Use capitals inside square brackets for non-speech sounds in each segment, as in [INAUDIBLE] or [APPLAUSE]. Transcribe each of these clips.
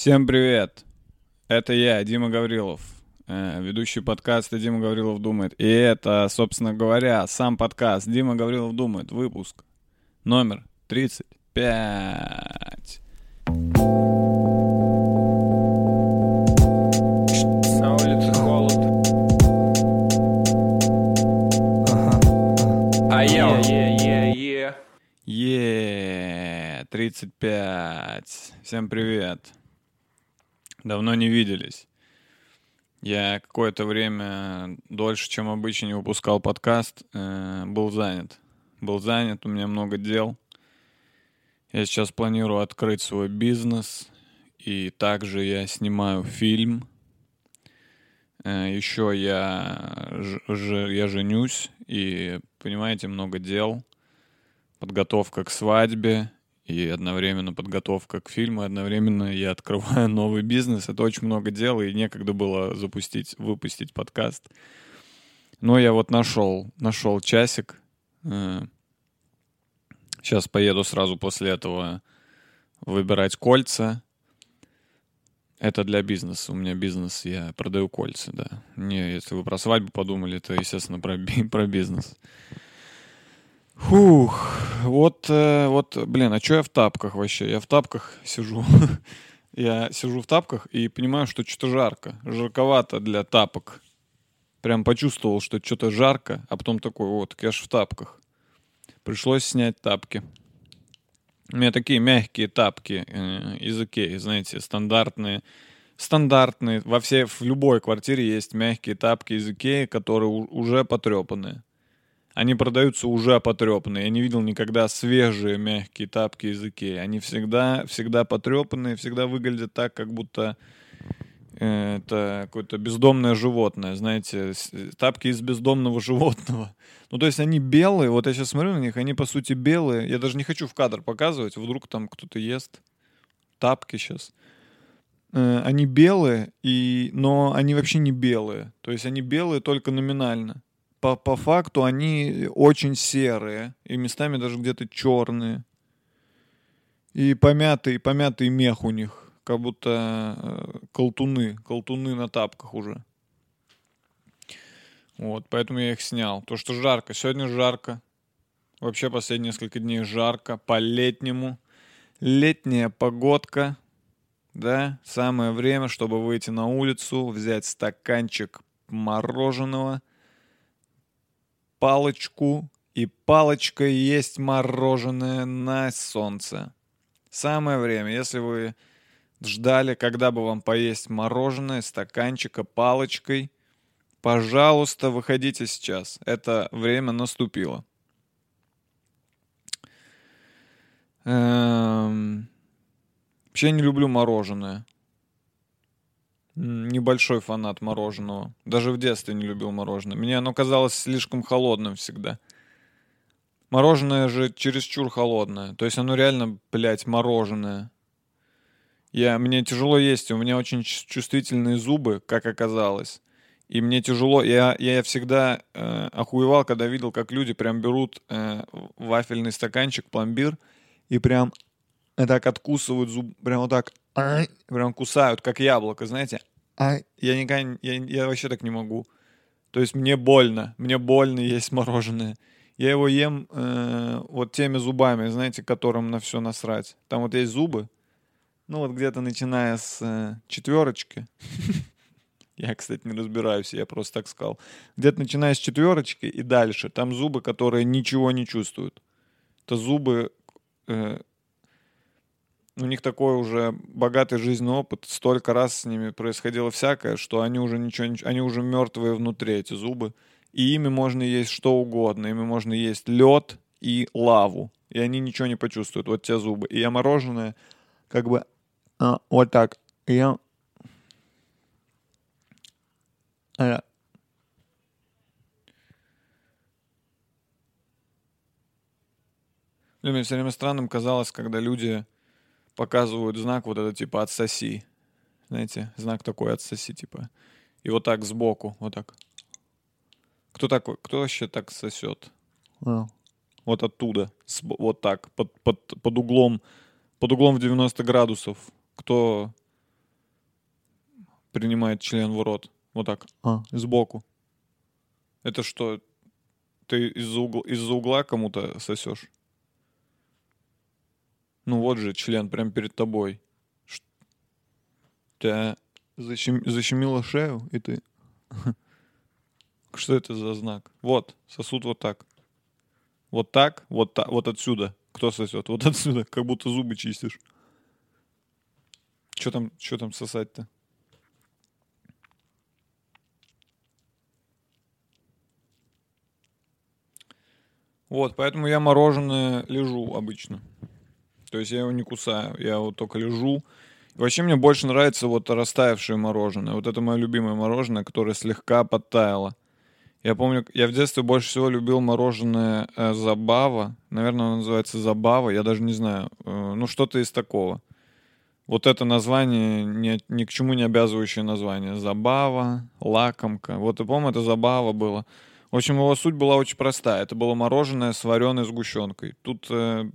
Всем привет! Это я, Дима Гаврилов, э, ведущий подкаста «Дима Гаврилов думает». И это, собственно говоря, сам подкаст «Дима Гаврилов думает», выпуск номер 35. На улице холод. А я е е Е, 35. Всем привет. Давно не виделись. Я какое-то время дольше, чем обычно, не выпускал подкаст. э, был занят. Был занят, у меня много дел. Я сейчас планирую открыть свой бизнес. И также я снимаю фильм. Э, Еще я, ж- я женюсь. И, понимаете, много дел. Подготовка к свадьбе и одновременно подготовка к фильму, одновременно я открываю [LAUGHS] новый бизнес. Это очень много дел, и некогда было запустить, выпустить подкаст. Но я вот нашел, нашел часик. Сейчас поеду сразу после этого выбирать кольца. Это для бизнеса. У меня бизнес, я продаю кольца, да. Не, если вы про свадьбу подумали, то, естественно, про, [LAUGHS] про бизнес. Фух, вот, э, вот, блин, а что я в тапках вообще? Я в тапках сижу. [LAUGHS] я сижу в тапках и понимаю, что что-то жарко. Жарковато для тапок. Прям почувствовал, что что-то жарко, а потом такой, вот, так я ж в тапках. Пришлось снять тапки. У меня такие мягкие тапки э, из Икеи, знаете, стандартные. Стандартные. Во всей, в любой квартире есть мягкие тапки из Икеи, которые уже потрепанные. Они продаются уже потрепанные. Я не видел никогда свежие мягкие тапки из Икеи. Они всегда, всегда потрепанные, всегда выглядят так, как будто э, это какое-то бездомное животное, знаете, тапки из бездомного [LAUGHS] животного. Ну, то есть они белые, вот я сейчас смотрю на них, они по сути белые. Я даже не хочу в кадр показывать, вдруг там кто-то ест тапки сейчас. Э, Они белые, и... но они вообще не белые. То есть они белые только номинально по, по факту они очень серые, и местами даже где-то черные. И помятый, помятый мех у них, как будто э, колтуны, колтуны на тапках уже. Вот, поэтому я их снял. То, что жарко. Сегодня жарко. Вообще последние несколько дней жарко, по-летнему. Летняя погодка, да, самое время, чтобы выйти на улицу, взять стаканчик мороженого, палочку и палочкой есть мороженое на солнце. Самое время, если вы ждали, когда бы вам поесть мороженое, стаканчика, палочкой, пожалуйста, выходите сейчас. Это время наступило. Эм, Вообще не люблю мороженое. Небольшой фанат мороженого. Даже в детстве не любил мороженое. Мне оно казалось слишком холодным всегда. Мороженое же чересчур холодное. То есть оно реально, блядь, мороженое. Я, мне тяжело есть, у меня очень чувствительные зубы, как оказалось. И мне тяжело, я, я всегда э, охуевал, когда видел, как люди прям берут э, вафельный стаканчик, пломбир, и прям и так откусывают зуб, прям вот так, прям кусают, как яблоко, знаете. Ай, я никогда, я, я вообще так не могу. То есть мне больно, мне больно есть мороженое. Я его ем э, вот теми зубами, знаете, которым на все насрать. Там вот есть зубы, ну вот где-то начиная с э, четверочки. [LAUGHS] Я, кстати, не разбираюсь, я просто так сказал. Где-то начиная с четверочки и дальше. Там зубы, которые ничего не чувствуют. Это зубы э, у них такой уже богатый жизненный опыт, столько раз с ними происходило всякое, что они уже ничего, они уже мертвые внутри, эти зубы. И ими можно есть что угодно. Ими можно есть лед и лаву. И они ничего не почувствуют, вот те зубы. И я мороженое как бы а, вот так. И я... А, Мне все время странным казалось, когда люди показывают знак вот это типа «отсоси». Знаете, знак такой «отсоси» типа. И вот так сбоку, вот так. Кто такой? Кто вообще так сосет? Вот оттуда. Вот так. Под, под, под углом. Под углом в 90 градусов. Кто принимает член в рот. Вот так. А, сбоку. Это что, ты из-за угла, из-за угла кому-то сосешь? Ну вот же член прям перед тобой. Ш- Тебя защем- защемило шею, и ты... [LAUGHS] Что это за знак? Вот, сосуд вот так. Вот так, вот так, вот отсюда. Кто сосет? Вот отсюда, как будто зубы чистишь. Что там, что там сосать-то? Вот, поэтому я мороженое лежу обычно. То есть я его не кусаю, я вот только лежу. Вообще мне больше нравится вот растаявшее мороженое. Вот это мое любимое мороженое, которое слегка подтаяло. Я помню, я в детстве больше всего любил мороженое э, Забава. Наверное, оно называется Забава, я даже не знаю. Э, ну, что-то из такого. Вот это название, ни, ни к чему не обязывающее название. Забава, лакомка. Вот и помню, это Забава было. В общем, его суть была очень простая. Это было мороженое с вареной сгущенкой. Тут э,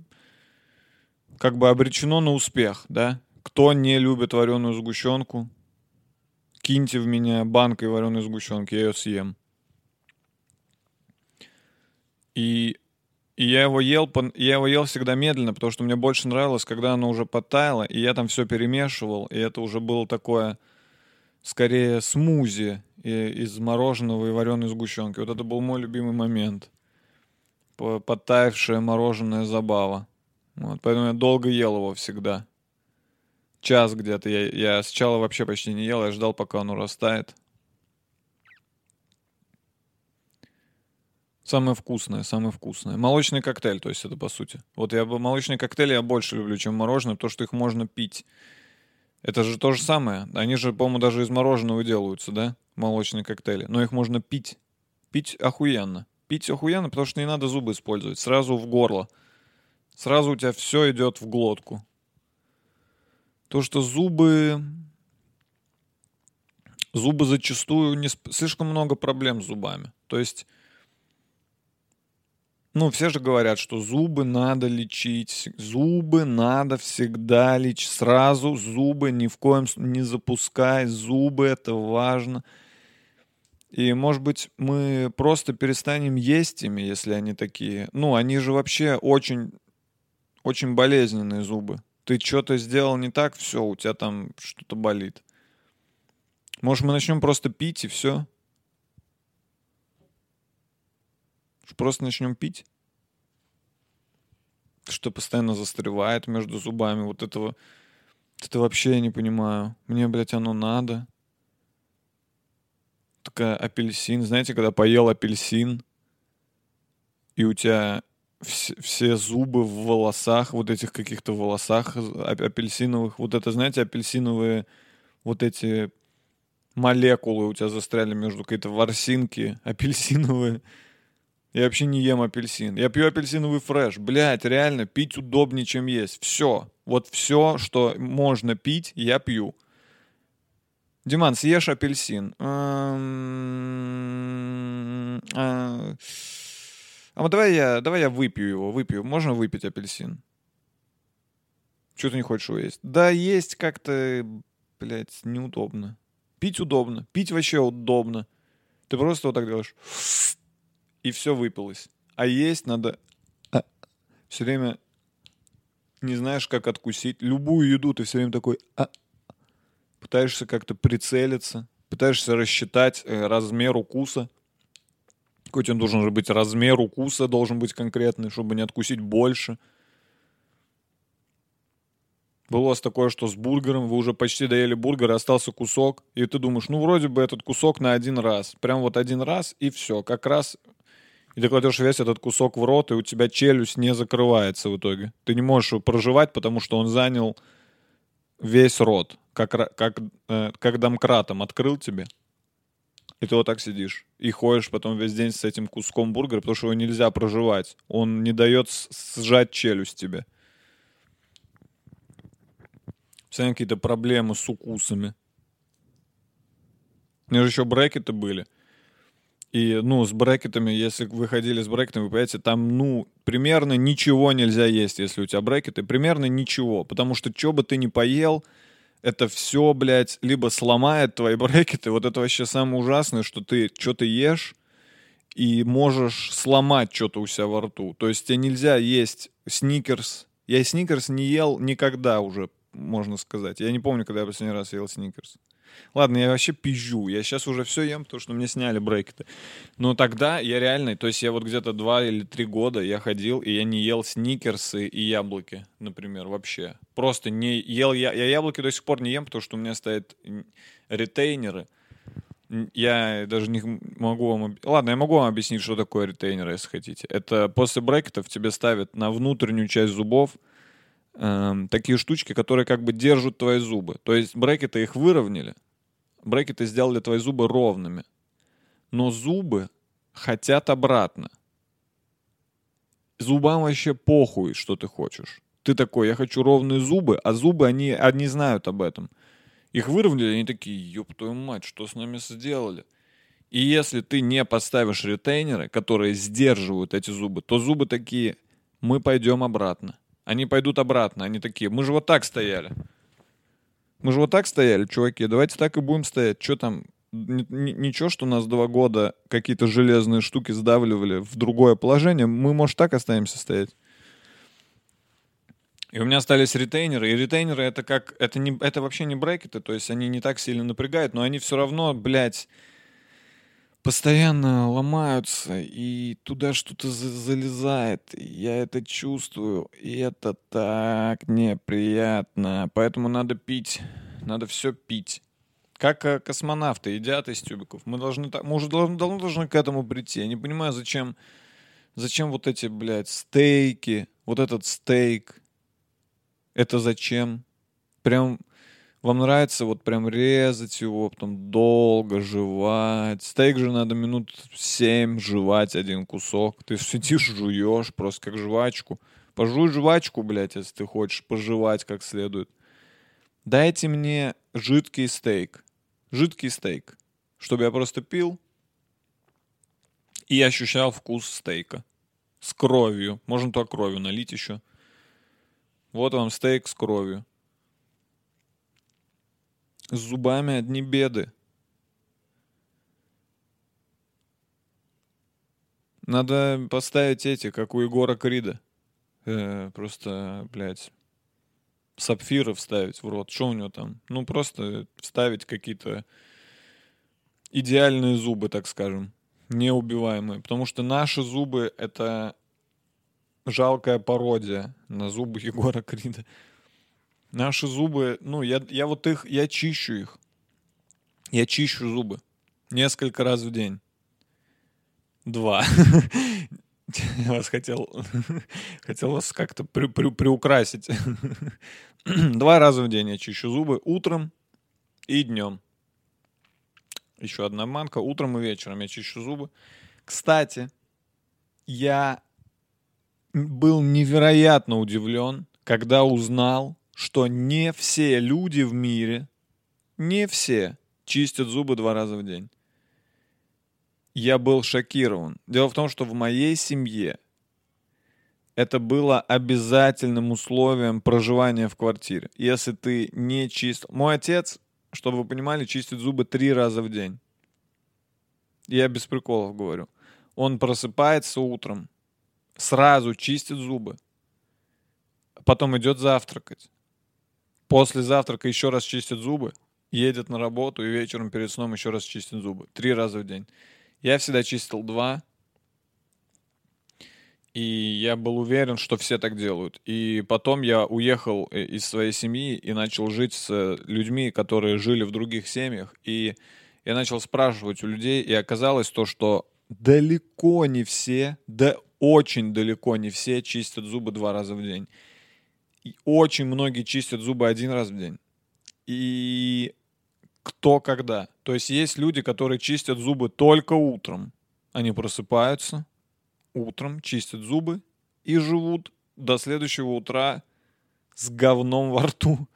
как бы обречено на успех, да? Кто не любит вареную сгущенку, киньте в меня банкой вареной сгущенки, я ее съем. И, и я его ел, я его ел всегда медленно, потому что мне больше нравилось, когда оно уже подтаяло, и я там все перемешивал, и это уже было такое, скорее, смузи из мороженого и вареной сгущенки. Вот это был мой любимый момент. По- Подтаявшее мороженое забава. Вот, поэтому я долго ел его всегда. Час где-то. Я, я сначала вообще почти не ел, я ждал, пока оно растает. Самое вкусное, самое вкусное. Молочный коктейль, то есть это по сути. Вот я бы молочные коктейли я больше люблю, чем мороженое, потому что их можно пить. Это же то же самое. Они же, по-моему, даже из мороженого делаются, да? Молочные коктейли. Но их можно пить. Пить охуенно. Пить охуенно, потому что не надо зубы использовать. Сразу в горло. Сразу у тебя все идет в глотку. То, что зубы... Зубы зачастую не... Слишком много проблем с зубами. То есть... Ну, все же говорят, что зубы надо лечить. Зубы надо всегда лечить. Сразу зубы ни в коем не запускай. Зубы это важно. И, может быть, мы просто перестанем есть ими, если они такие. Ну, они же вообще очень, очень болезненные зубы. Ты что-то сделал не так, все, у тебя там что-то болит. Может, мы начнем просто пить и все? Просто начнем пить? Что постоянно застревает между зубами. Вот этого... Это вообще я не понимаю. Мне, блядь, оно надо. Такая апельсин. Знаете, когда поел апельсин, и у тебя вс- все зубы в волосах, вот этих каких-то волосах ап- апельсиновых. Вот это, знаете, апельсиновые вот эти молекулы у тебя застряли между какие-то ворсинки апельсиновые. Я вообще не ем апельсин. Я пью апельсиновый фреш. Блять, реально, пить удобнее, чем есть. Все. Вот все, что можно пить, я пью. Диман, съешь апельсин. А а вот давай я, давай я выпью его, выпью. Можно выпить апельсин? Чего ты не хочешь его есть? Да, есть как-то, блядь, неудобно. Пить удобно. Пить вообще удобно. Ты просто вот так делаешь. И все выпилось. А есть надо все время не знаешь, как откусить. Любую еду ты все время такой «А». пытаешься как-то прицелиться, пытаешься рассчитать э, размер укуса. Какой тебя должен же быть размер укуса, должен быть конкретный, чтобы не откусить больше. Было у вас такое, что с бургером вы уже почти доели бургер, и остался кусок, и ты думаешь, ну, вроде бы этот кусок на один раз. Прям вот один раз, и все. Как раз и ты кладешь весь этот кусок в рот, и у тебя челюсть не закрывается в итоге. Ты не можешь его проживать, потому что он занял весь рот, как, как, э, как домкратом открыл тебе. И ты вот так сидишь. И ходишь потом весь день с этим куском бургера, потому что его нельзя проживать. Он не дает сжать челюсть тебе. Постоянно какие-то проблемы с укусами. У меня же еще брекеты были. И, ну, с брекетами, если вы ходили с брекетами, вы понимаете, там, ну, примерно ничего нельзя есть, если у тебя брекеты. Примерно ничего. Потому что что бы ты ни поел, это все, блядь, либо сломает твои брекеты. Вот это вообще самое ужасное, что ты что-то ешь и можешь сломать что-то у себя во рту. То есть тебе нельзя есть сникерс. Я сникерс не ел никогда уже, можно сказать. Я не помню, когда я последний раз ел сникерс. Ладно, я вообще пизжу. Я сейчас уже все ем, потому что мне сняли брекеты. Но тогда я реально, то есть я вот где-то два или три года я ходил, и я не ел сникерсы и яблоки, например, вообще. Просто не ел я. Я яблоки до сих пор не ем, потому что у меня стоят ретейнеры. Я даже не могу вам... Ладно, я могу вам объяснить, что такое ретейнеры, если хотите. Это после брекетов тебе ставят на внутреннюю часть зубов эм, такие штучки, которые как бы держат твои зубы. То есть брекеты их выровняли, брекеты сделали твои зубы ровными. Но зубы хотят обратно. Зубам вообще похуй, что ты хочешь. Ты такой, я хочу ровные зубы, а зубы, они, они знают об этом. Их выровняли, они такие, ёб твою мать, что с нами сделали? И если ты не поставишь ретейнеры, которые сдерживают эти зубы, то зубы такие, мы пойдем обратно. Они пойдут обратно, они такие, мы же вот так стояли. Мы же вот так стояли, чуваки, давайте так и будем стоять. Что там, ничего, что нас два года какие-то железные штуки сдавливали в другое положение, мы, может, так останемся стоять. И у меня остались ретейнеры, и ретейнеры это как, это, не, это вообще не брекеты, то есть они не так сильно напрягают, но они все равно, блядь, постоянно ломаются, и туда что-то за- залезает. Я это чувствую, и это так неприятно. Поэтому надо пить, надо все пить. Как э, космонавты едят из тюбиков. Мы должны так, мы уже давно, давно должны к этому прийти. Я не понимаю, зачем, зачем вот эти, блядь, стейки, вот этот стейк. Это зачем? Прям вам нравится вот прям резать его, потом долго жевать. Стейк же надо минут семь жевать один кусок. Ты сидишь, жуешь просто как жвачку. Пожуй жвачку, блядь, если ты хочешь пожевать как следует. Дайте мне жидкий стейк. Жидкий стейк. Чтобы я просто пил и ощущал вкус стейка. С кровью. Можно туда кровью налить еще. Вот вам стейк с кровью. С зубами одни беды. Надо поставить эти, как у Егора Крида. Э, просто, блядь, сапфиры вставить в рот. Что у него там? Ну, просто вставить какие-то идеальные зубы, так скажем. Неубиваемые. Потому что наши зубы — это жалкая пародия на зубы [LAUGHS] Егора Крида. Наши зубы, ну, я, я вот их, я чищу их. Я чищу зубы. Несколько раз в день. Два. [LAUGHS] Я вас хотел, [LAUGHS] хотел вас как-то при- при- приукрасить. [LAUGHS] Два раза в день я чищу зубы. Утром и днем. Еще одна манка. Утром и вечером я чищу зубы. Кстати, я был невероятно удивлен, когда узнал, что не все люди в мире, не все чистят зубы два раза в день. Я был шокирован. Дело в том, что в моей семье это было обязательным условием проживания в квартире. Если ты не чистил... Мой отец, чтобы вы понимали, чистит зубы три раза в день. Я без приколов говорю. Он просыпается утром, сразу чистит зубы, потом идет завтракать. После завтрака еще раз чистит зубы, едет на работу и вечером перед сном еще раз чистит зубы. Три раза в день. Я всегда чистил два. И я был уверен, что все так делают. И потом я уехал э, из своей семьи и начал жить с людьми, которые жили в других семьях. И я начал спрашивать у людей, и оказалось то, что далеко не все, да очень далеко не все чистят зубы два раза в день. И очень многие чистят зубы один раз в день. И кто когда. То есть есть люди, которые чистят зубы только утром. Они просыпаются утром, чистят зубы и живут до следующего утра с говном во рту.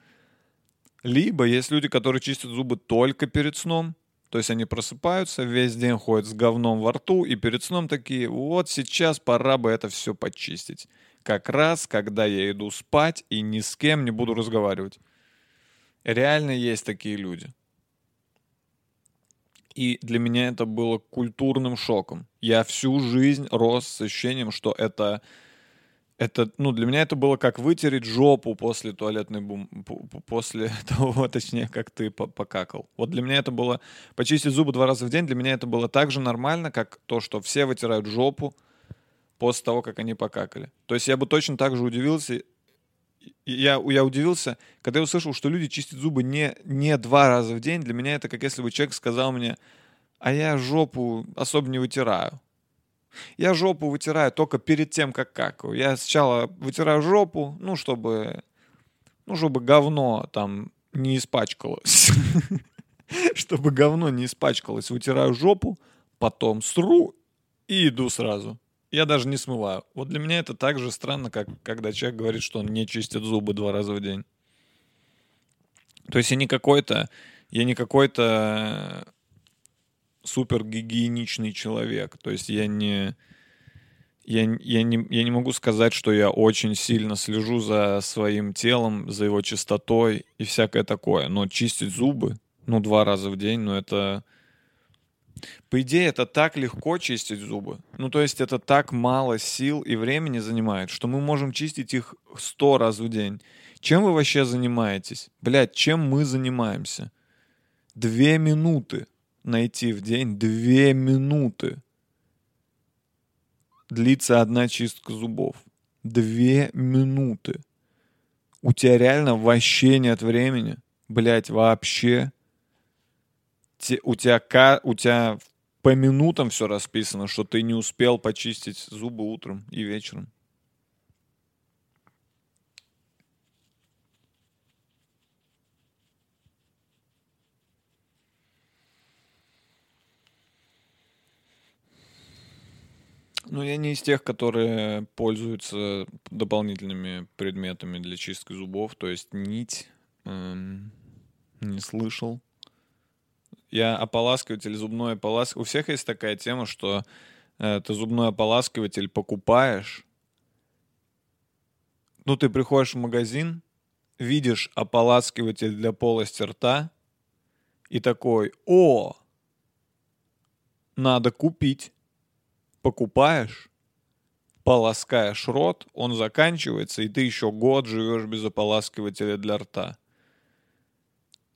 Либо есть люди, которые чистят зубы только перед сном. То есть они просыпаются, весь день ходят с говном во рту, и перед сном такие, вот сейчас пора бы это все почистить. Как раз, когда я иду спать и ни с кем не буду разговаривать. Реально есть такие люди. И для меня это было культурным шоком. Я всю жизнь рос с ощущением, что это это, ну, для меня это было как вытереть жопу после туалетной бум... после [LAUGHS] того, точнее, как ты покакал. Вот для меня это было... Почистить зубы два раза в день, для меня это было так же нормально, как то, что все вытирают жопу после того, как они покакали. То есть я бы точно так же удивился, я, я удивился, когда я услышал, что люди чистят зубы не, не два раза в день. Для меня это как если бы человек сказал мне, а я жопу особо не вытираю. Я жопу вытираю только перед тем, как какаю. Я сначала вытираю жопу, ну, чтобы, ну, чтобы говно там не испачкалось. [LAUGHS] Чтобы говно не испачкалось. Вытираю жопу, потом сру и иду сразу. Я даже не смываю. Вот для меня это так же странно, как когда человек говорит, что он не чистит зубы два раза в день. То есть я не какой-то, я не какой-то супер гигиеничный человек. То есть я не, я, я, не, я не могу сказать, что я очень сильно слежу за своим телом, за его чистотой и всякое такое. Но чистить зубы, ну, два раза в день, ну, это... По идее, это так легко чистить зубы. Ну, то есть это так мало сил и времени занимает, что мы можем чистить их сто раз в день. Чем вы вообще занимаетесь? Блядь, чем мы занимаемся? Две минуты найти в день две минуты. Длится одна чистка зубов. Две минуты. У тебя реально вообще нет времени. Блять, вообще. Те, у тебя, у тебя по минутам все расписано, что ты не успел почистить зубы утром и вечером. Ну, я не из тех, которые пользуются дополнительными предметами для чистки зубов, то есть нить эм, не слышал. Я ополаскиватель, зубной ополаскиватель. У всех есть такая тема, что э, ты зубной ополаскиватель покупаешь. Ну, ты приходишь в магазин, видишь ополаскиватель для полости рта и такой, о, надо купить покупаешь, полоскаешь рот, он заканчивается, и ты еще год живешь без ополаскивателя для рта.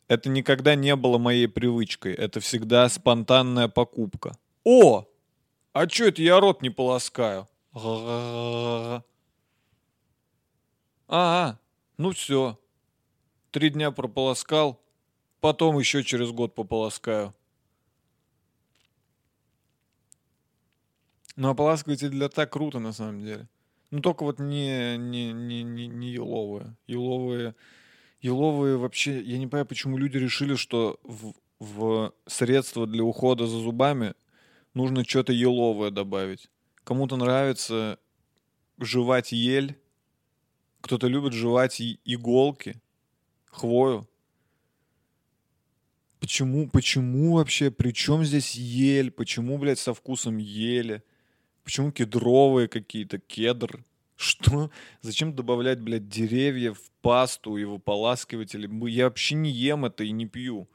Это никогда не было моей привычкой. Это всегда спонтанная покупка. О! А что это я рот не полоскаю? А, ну все. Три дня прополоскал, потом еще через год пополоскаю. Ну, ополаскиватель для так круто, на самом деле. Ну, только вот не, не, не, не, не еловые. Еловые, еловые вообще... Я не понимаю, почему люди решили, что в, в средства для ухода за зубами нужно что-то еловое добавить. Кому-то нравится жевать ель, кто-то любит жевать иголки, хвою. Почему, почему вообще, при чем здесь ель? Почему, блядь, со вкусом ели? Почему кедровые какие-то, кедр? Что? Зачем добавлять, блядь, деревья в пасту и в ополаскиватель? Я вообще не ем это и не пью.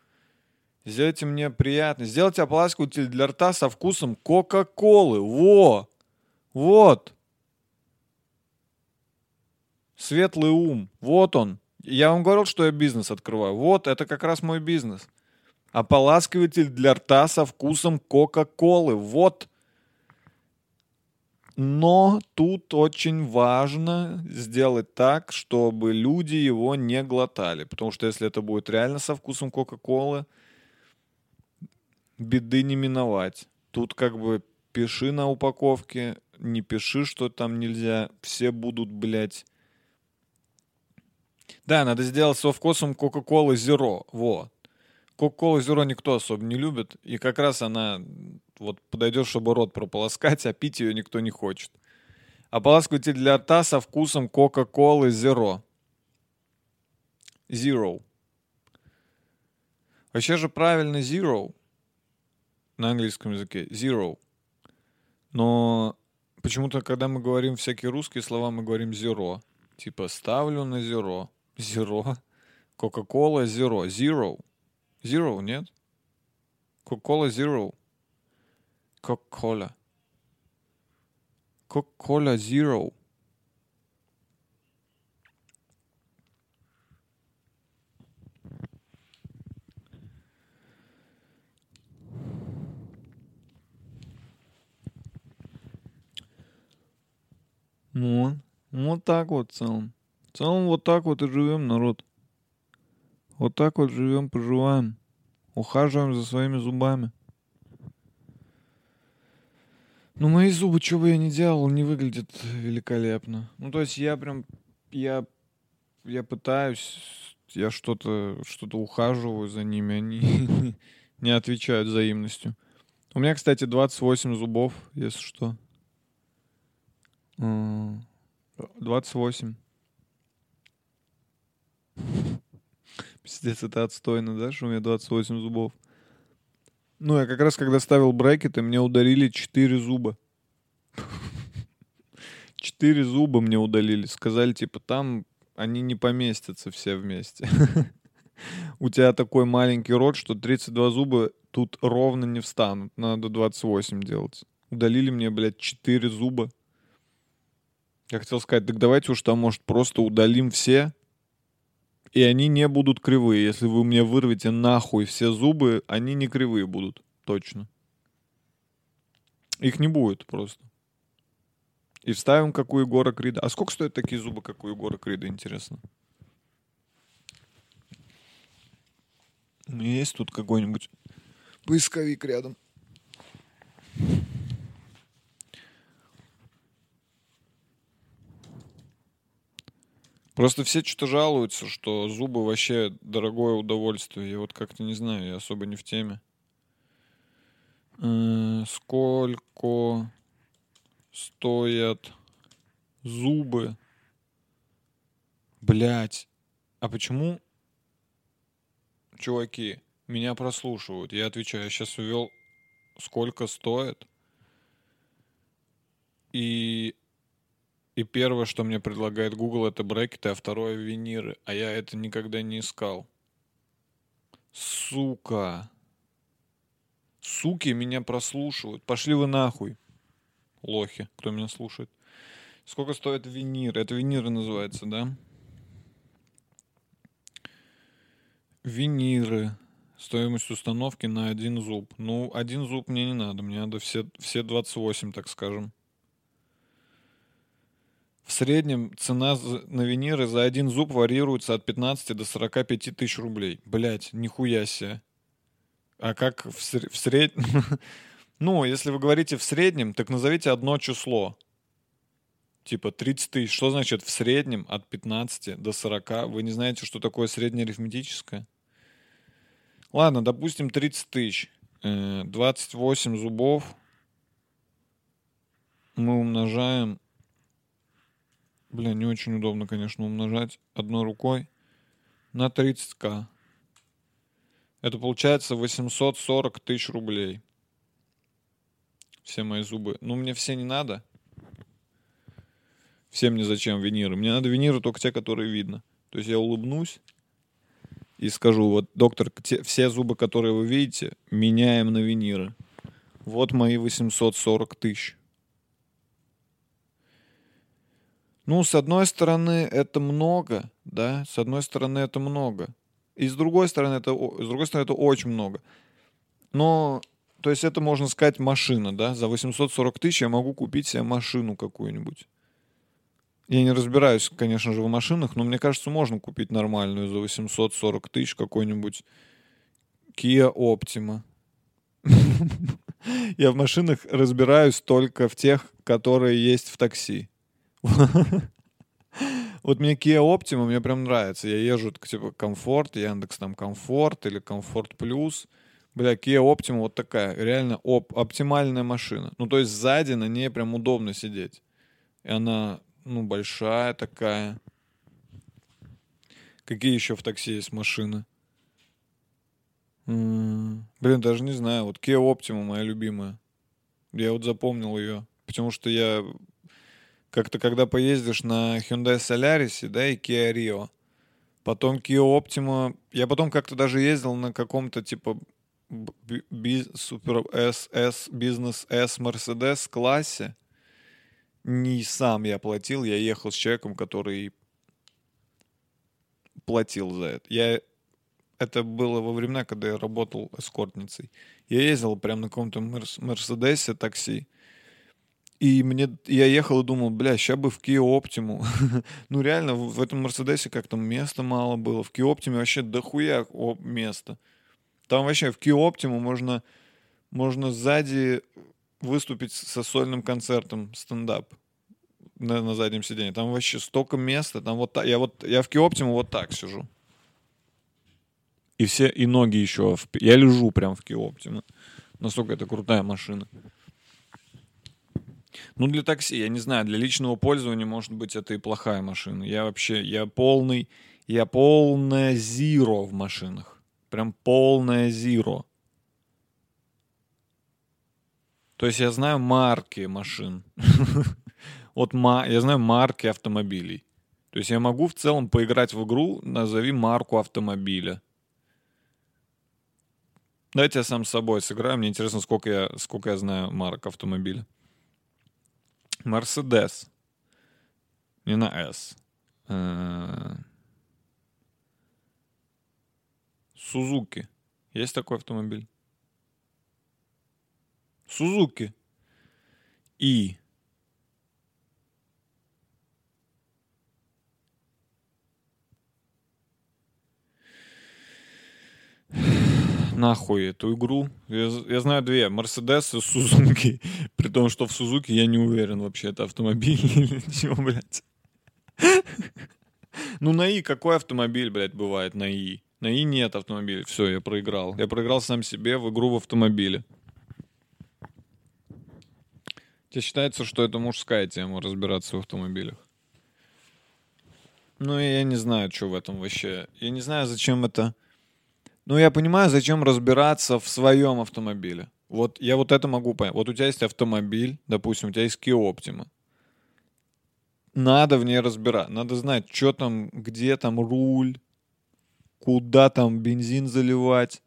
Сделайте мне приятно. Сделайте ополаскиватель для рта со вкусом Кока-Колы. Во! Вот. Светлый ум. Вот он. Я вам говорил, что я бизнес открываю. Вот, это как раз мой бизнес. Ополаскиватель для рта со вкусом Кока-Колы. Вот но тут очень важно сделать так, чтобы люди его не глотали. Потому что если это будет реально со вкусом Кока-Колы, беды не миновать. Тут как бы пиши на упаковке, не пиши, что там нельзя. Все будут, блядь... Да, надо сделать со вкусом Кока-Колы Zero. Вот. Кока-Колу Zero никто особо не любит. И как раз она вот подойдет, чтобы рот прополоскать, а пить ее никто не хочет. Ополаскиватель для рта со вкусом Кока-Колы Zero. Zero. Вообще же правильно Zero на английском языке. Zero. Но почему-то, когда мы говорим всякие русские слова, мы говорим zero. Типа ставлю на zero. Zero. Coca-Cola Zero. Zero. Zero, нет? Coca-Cola Zero. Coca-Cola. Coca-Cola Zero. Ну, вот так вот в целом. В целом вот так вот и живем, народ. Вот так вот живем, поживаем. Ухаживаем за своими зубами. Ну, мои зубы, что бы я ни делал, не выглядят великолепно. Ну, то есть я прям, я, я пытаюсь, я что-то, что-то ухаживаю за ними, они [LAUGHS] не отвечают взаимностью. У меня, кстати, 28 зубов, если что. М, 28. [LAUGHS] Пиздец, это отстойно, да, что у меня 28 зубов. Ну, я как раз, когда ставил брекеты, мне ударили 4 зуба. 4 зуба мне удалили. Сказали, типа, там они не поместятся все вместе. У тебя такой маленький рот, что 32 зуба тут ровно не встанут. Надо 28 делать. Удалили мне, блядь, 4 зуба. Я хотел сказать, так давайте уж там, может, просто удалим все, и они не будут кривые. Если вы мне вырвете нахуй все зубы, они не кривые будут. Точно. Их не будет просто. И вставим, как у Егора Крида. А сколько стоят такие зубы, как у Егора Крида, интересно? У меня есть тут какой-нибудь поисковик рядом? Просто все что-то жалуются, что зубы вообще дорогое удовольствие. Я вот как-то не знаю, я особо не в теме. Э, Сколько стоят зубы? Блять. А почему, чуваки, меня прослушивают? Я отвечаю, я сейчас ввел, сколько стоит. И и первое, что мне предлагает Google, это брекеты, а второе виниры. А я это никогда не искал. Сука. Суки меня прослушивают. Пошли вы нахуй. Лохи, кто меня слушает. Сколько стоит винир? Это виниры называется, да? Виниры. Стоимость установки на один зуб. Ну, один зуб мне не надо. Мне надо все, все 28, так скажем. В среднем цена на виниры за один зуб варьируется от 15 до 45 тысяч рублей. Блять, нихуя себе. А как в, среднем? [LAUGHS] Ну, если вы говорите в среднем, так назовите одно число. Типа 30 тысяч. Что значит в среднем от 15 до 40? Вы не знаете, что такое среднеарифметическое? Ладно, допустим, 30 тысяч. Э, 28 зубов мы умножаем Бля, не очень удобно, конечно, умножать одной рукой на 30к. Это получается 840 тысяч рублей. Все мои зубы. Ну, мне все не надо. Всем мне зачем виниры. Мне надо виниры только те, которые видно. То есть я улыбнусь и скажу, вот, доктор, те- все зубы, которые вы видите, меняем на виниры. Вот мои 840 тысяч. Ну, с одной стороны, это много, да, с одной стороны, это много. И с другой стороны, это, с другой стороны, это очень много. Но, то есть это, можно сказать, машина, да, за 840 тысяч я могу купить себе машину какую-нибудь. Я не разбираюсь, конечно же, в машинах, но мне кажется, можно купить нормальную за 840 тысяч какой-нибудь Kia Optima. [LAUGHS] Я в машинах разбираюсь только в тех, которые есть в такси. [LAUGHS] Вот мне Kia Optima мне прям нравится. Я езжу типа комфорт, Яндекс там комфорт или комфорт плюс. Бля, Kia Optima вот такая, реально оп- оптимальная машина. Ну, то есть сзади на ней прям удобно сидеть. И она, ну, большая такая. Какие еще в такси есть машины? М, Блин, даже не знаю. Вот Kia Optima моя любимая. Я вот запомнил ее. Потому что я как-то, когда поездишь на Hyundai Solaris, да, и Kia Rio, Потом Kia Optima. Я потом как-то даже ездил на каком-то типа б- би- супер S, S, бизнес S Mercedes классе. Не сам я платил, я ехал с человеком, который платил за это. Я это было во времена, когда я работал эскортницей. Я ездил прям на каком-то мерс- Мерседесе такси. И мне, я ехал и думал, бля, сейчас бы в Kia [LAUGHS] Optima. ну реально, в, этом Мерседесе как-то места мало было. В Kia Optima вообще дохуя места. Там вообще в Kia Optima можно, можно сзади выступить со сольным концертом стендап на, на заднем сиденье. Там вообще столько места. Там вот та- я вот я в Kia Optima вот так сижу. И все, и ноги еще. в- я лежу прям в Kia Optima. Настолько это крутая машина. Ну, для такси, я не знаю, для личного пользования, может быть, это и плохая машина. Я вообще, я полный, я полная зиро в машинах. Прям полная зиро. То есть я знаю марки машин. [LAUGHS] Вот я знаю марки автомобилей. То есть я могу в целом поиграть в игру, назови марку автомобиля. Давайте я сам с собой сыграю. Мне интересно, сколько я, сколько я знаю марок автомобиля. Мерседес. Не на. Э, Сузуки. Есть такой автомобиль? Сузуки. И. Нахуй эту игру. Я, я знаю две. Мерседес и Сузуки. [LAUGHS] При том, что в Сузуки я не уверен вообще, это автомобиль [LAUGHS] или чего, блядь. [LAUGHS] Ну, на И какой автомобиль, блядь, бывает на И? На И нет автомобиля. Все, я проиграл. Я проиграл сам себе в игру в автомобиле. Тебе считается, что это мужская тема разбираться в автомобилях? Ну, я не знаю, что в этом вообще. Я не знаю, зачем это... Ну, я понимаю, зачем разбираться в своем автомобиле. Вот я вот это могу понять. Вот у тебя есть автомобиль, допустим, у тебя есть Kia Optima. Надо в ней разбираться. Надо знать, что там, где там руль, куда там бензин заливать,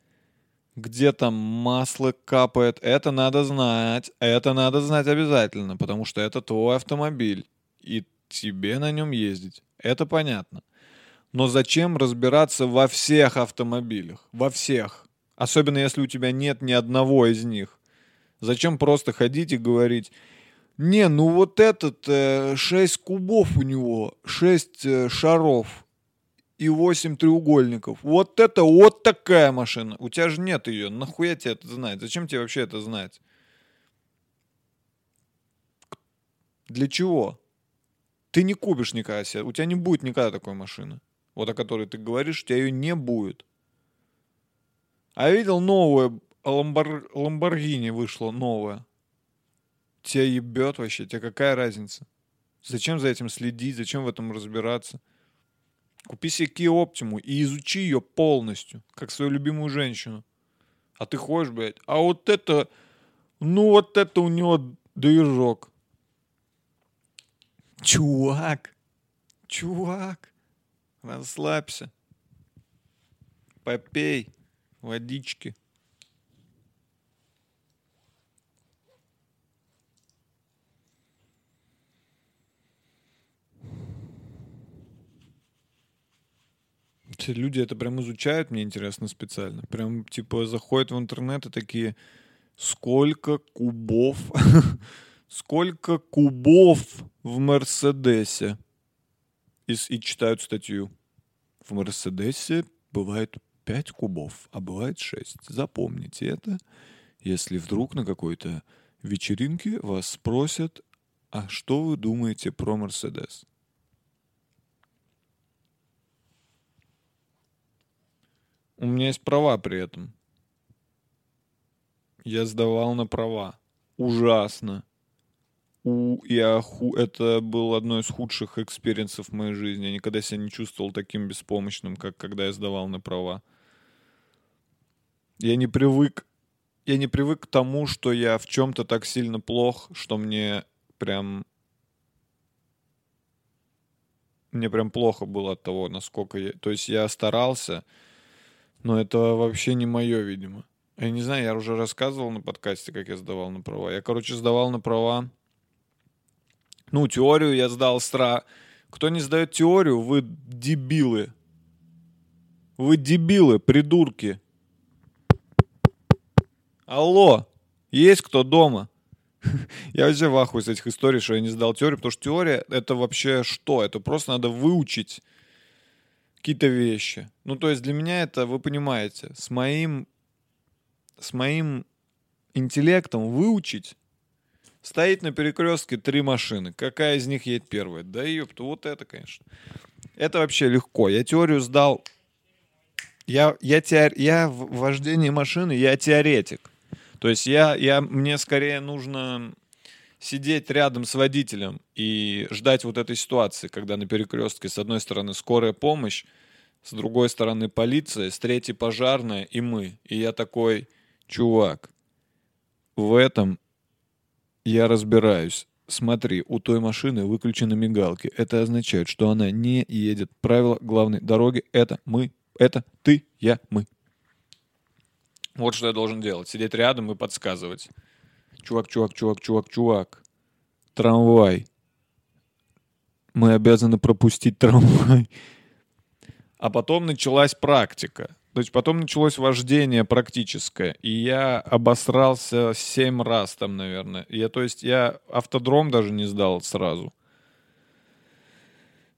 где там масло капает. Это надо знать. Это надо знать обязательно, потому что это твой автомобиль. И тебе на нем ездить. Это понятно. Но зачем разбираться во всех автомобилях? Во всех. Особенно если у тебя нет ни одного из них. Зачем просто ходить и говорить, не, ну вот этот э, 6 кубов у него, 6 э, шаров и 8 треугольников. Вот это вот такая машина. У тебя же нет ее. Нахуя тебе это знать? Зачем тебе вообще это знать? Для чего? Ты не купишь никогда себе. У тебя не будет никогда такой машины. Вот о которой ты говоришь, у тебя ее не будет. А я видел новое, Ламбор... Ламборгини вышло новое. Тебя ебет вообще, тебе какая разница? Зачем за этим следить, зачем в этом разбираться? Купи себе Kia Optima и изучи ее полностью, как свою любимую женщину. А ты ходишь, блядь, а вот это, ну вот это у него движок. Чувак, чувак, расслабься. Попей водички. Люди это прям изучают, мне интересно специально. Прям типа заходят в интернет и такие, сколько кубов, [LAUGHS] сколько кубов в Мерседесе. И, и читают статью. В Мерседесе бывает 5 кубов, а бывает 6. Запомните это, если вдруг на какой-то вечеринке вас спросят, а что вы думаете про Мерседес? У меня есть права при этом. Я сдавал на права. Ужасно. У, я ху, это был одно из худших experience ов в моей жизни. Я никогда себя не чувствовал таким беспомощным, как когда я сдавал на права. Я не привык, я не привык к тому, что я в чем-то так сильно плох, что мне прям мне прям плохо было от того, насколько я... То есть я старался, но это вообще не мое, видимо. Я не знаю, я уже рассказывал на подкасте, как я сдавал на права. Я, короче, сдавал на права. Ну, теорию я сдал стра... Кто не сдает теорию, вы дебилы. Вы дебилы, придурки. Алло, есть кто дома? [LAUGHS] Я вообще в ахуе с этих историй, что я не сдал теорию, потому что теория — это вообще что? Это просто надо выучить какие-то вещи. Ну, то есть для меня это, вы понимаете, с моим, с моим интеллектом выучить Стоит на перекрестке три машины. Какая из них едет первая? Да ёпта, вот это, конечно. Это вообще легко. Я теорию сдал. Я, я, теор... я в вождении машины, я теоретик. То есть я, я, мне скорее нужно сидеть рядом с водителем и ждать вот этой ситуации, когда на перекрестке с одной стороны скорая помощь, с другой стороны полиция, с третьей пожарная и мы. И я такой, чувак, в этом я разбираюсь. Смотри, у той машины выключены мигалки. Это означает, что она не едет. Правило главной дороги — это мы, это ты, я, мы. Вот что я должен делать. Сидеть рядом и подсказывать. Чувак, чувак, чувак, чувак, чувак. Трамвай. Мы обязаны пропустить трамвай. А потом началась практика. То есть потом началось вождение практическое, и я обосрался семь раз там, наверное. Я, то есть я автодром даже не сдал сразу.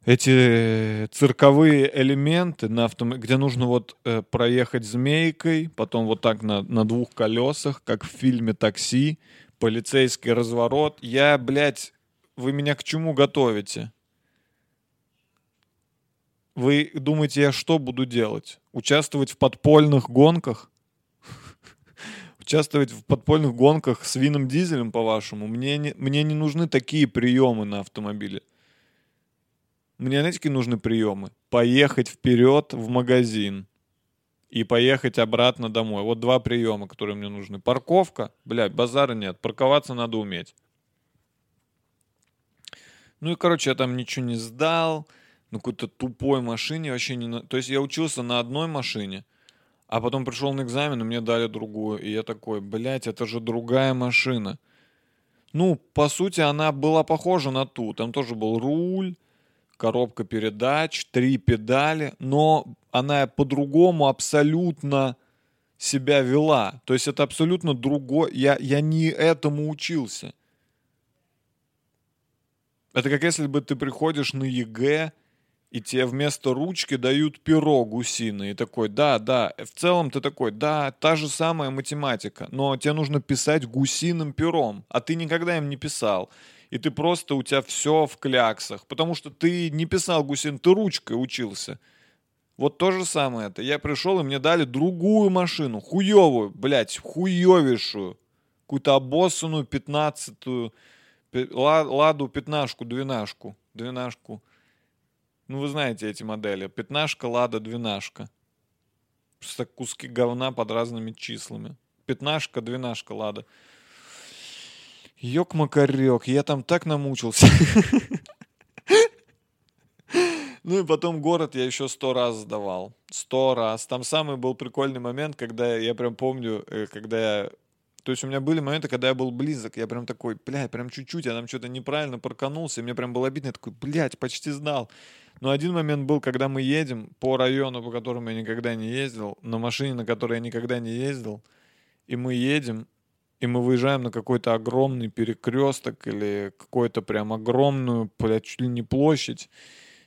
Эти цирковые элементы, на автом... где нужно вот э, проехать змейкой, потом вот так на, на двух колесах, как в фильме «Такси», полицейский разворот. Я, блядь, вы меня к чему готовите? Вы думаете, я что буду делать? Участвовать в подпольных гонках? [LAUGHS] Участвовать в подпольных гонках с вином дизелем, по-вашему? Мне не, мне не нужны такие приемы на автомобиле. Мне, знаете, какие нужны приемы? Поехать вперед в магазин и поехать обратно домой. Вот два приема, которые мне нужны. Парковка, блядь, базара нет. Парковаться надо уметь. Ну и, короче, я там ничего не сдал на какой-то тупой машине вообще не... То есть я учился на одной машине, а потом пришел на экзамен, и мне дали другую. И я такой, блядь, это же другая машина. Ну, по сути, она была похожа на ту. Там тоже был руль, коробка передач, три педали, но она по-другому абсолютно себя вела. То есть это абсолютно другое. Я, я не этому учился. Это как если бы ты приходишь на ЕГЭ, и тебе вместо ручки дают перо гусиное. И такой, да, да, в целом ты такой, да, та же самая математика, но тебе нужно писать гусиным пером, а ты никогда им не писал. И ты просто, у тебя все в кляксах, потому что ты не писал гусин, ты ручкой учился. Вот то же самое это. Я пришел, и мне дали другую машину, хуевую, блядь, хуевейшую. Какую-то обоссанную пятнадцатую, ладу пятнашку, двенашку, двенашку. Ну, вы знаете эти модели. Пятнашка, лада, двенашка. Просто куски говна под разными числами. Пятнашка, двенашка, лада. Ёк-макарёк, я там так намучился. [LAUGHS] Ну и потом город я еще сто раз сдавал. Сто раз. Там самый был прикольный момент, когда я прям помню, э, когда я то есть у меня были моменты, когда я был близок, я прям такой, блядь, прям чуть-чуть, я там что-то неправильно парканулся, и мне прям было обидно, я такой, блядь, почти знал. Но один момент был, когда мы едем по району, по которому я никогда не ездил, на машине, на которой я никогда не ездил, и мы едем, и мы выезжаем на какой-то огромный перекресток или какую-то прям огромную, блядь, чуть ли не площадь,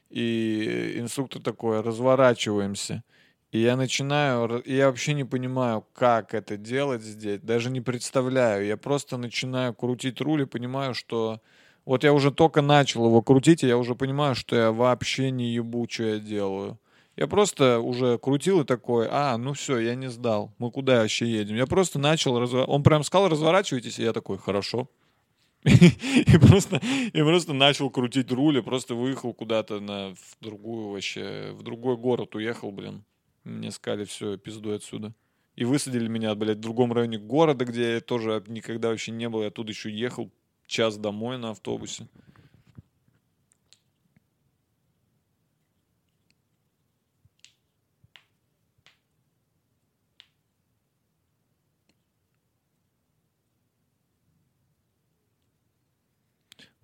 и инструктор такой, разворачиваемся — и я начинаю, я вообще не понимаю, как это делать здесь, даже не представляю. Я просто начинаю крутить руль и понимаю, что вот я уже только начал его крутить, и я уже понимаю, что я вообще не ебу, что я делаю. Я просто уже крутил и такой, а, ну все, я не сдал. Мы куда вообще едем? Я просто начал, разво... он прям сказал, разворачивайтесь, и я такой, хорошо. [LAUGHS] И просто, и просто начал крутить руль, и просто выехал куда-то на, в другую вообще, в другой город уехал, блин. Мне сказали, все, пиздуй отсюда. И высадили меня, блядь, в другом районе города, где я тоже никогда вообще не был. Я оттуда еще ехал час домой на автобусе.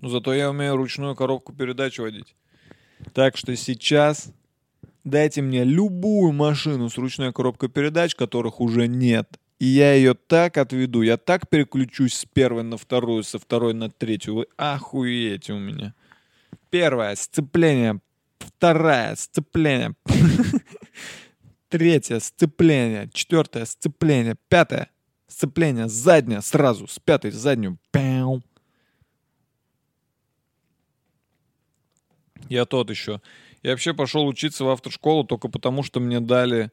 Ну, зато я умею ручную коробку передач водить. Так что сейчас дайте мне любую машину с ручной коробкой передач, которых уже нет. И я ее так отведу, я так переключусь с первой на вторую, со второй на третью. Вы охуеете у меня. Первое сцепление, вторая сцепление, [LAUGHS] третье сцепление, четвертое сцепление, пятое сцепление заднее сразу, с пятой заднюю. Я тот еще. Я вообще пошел учиться в автошколу только потому, что мне дали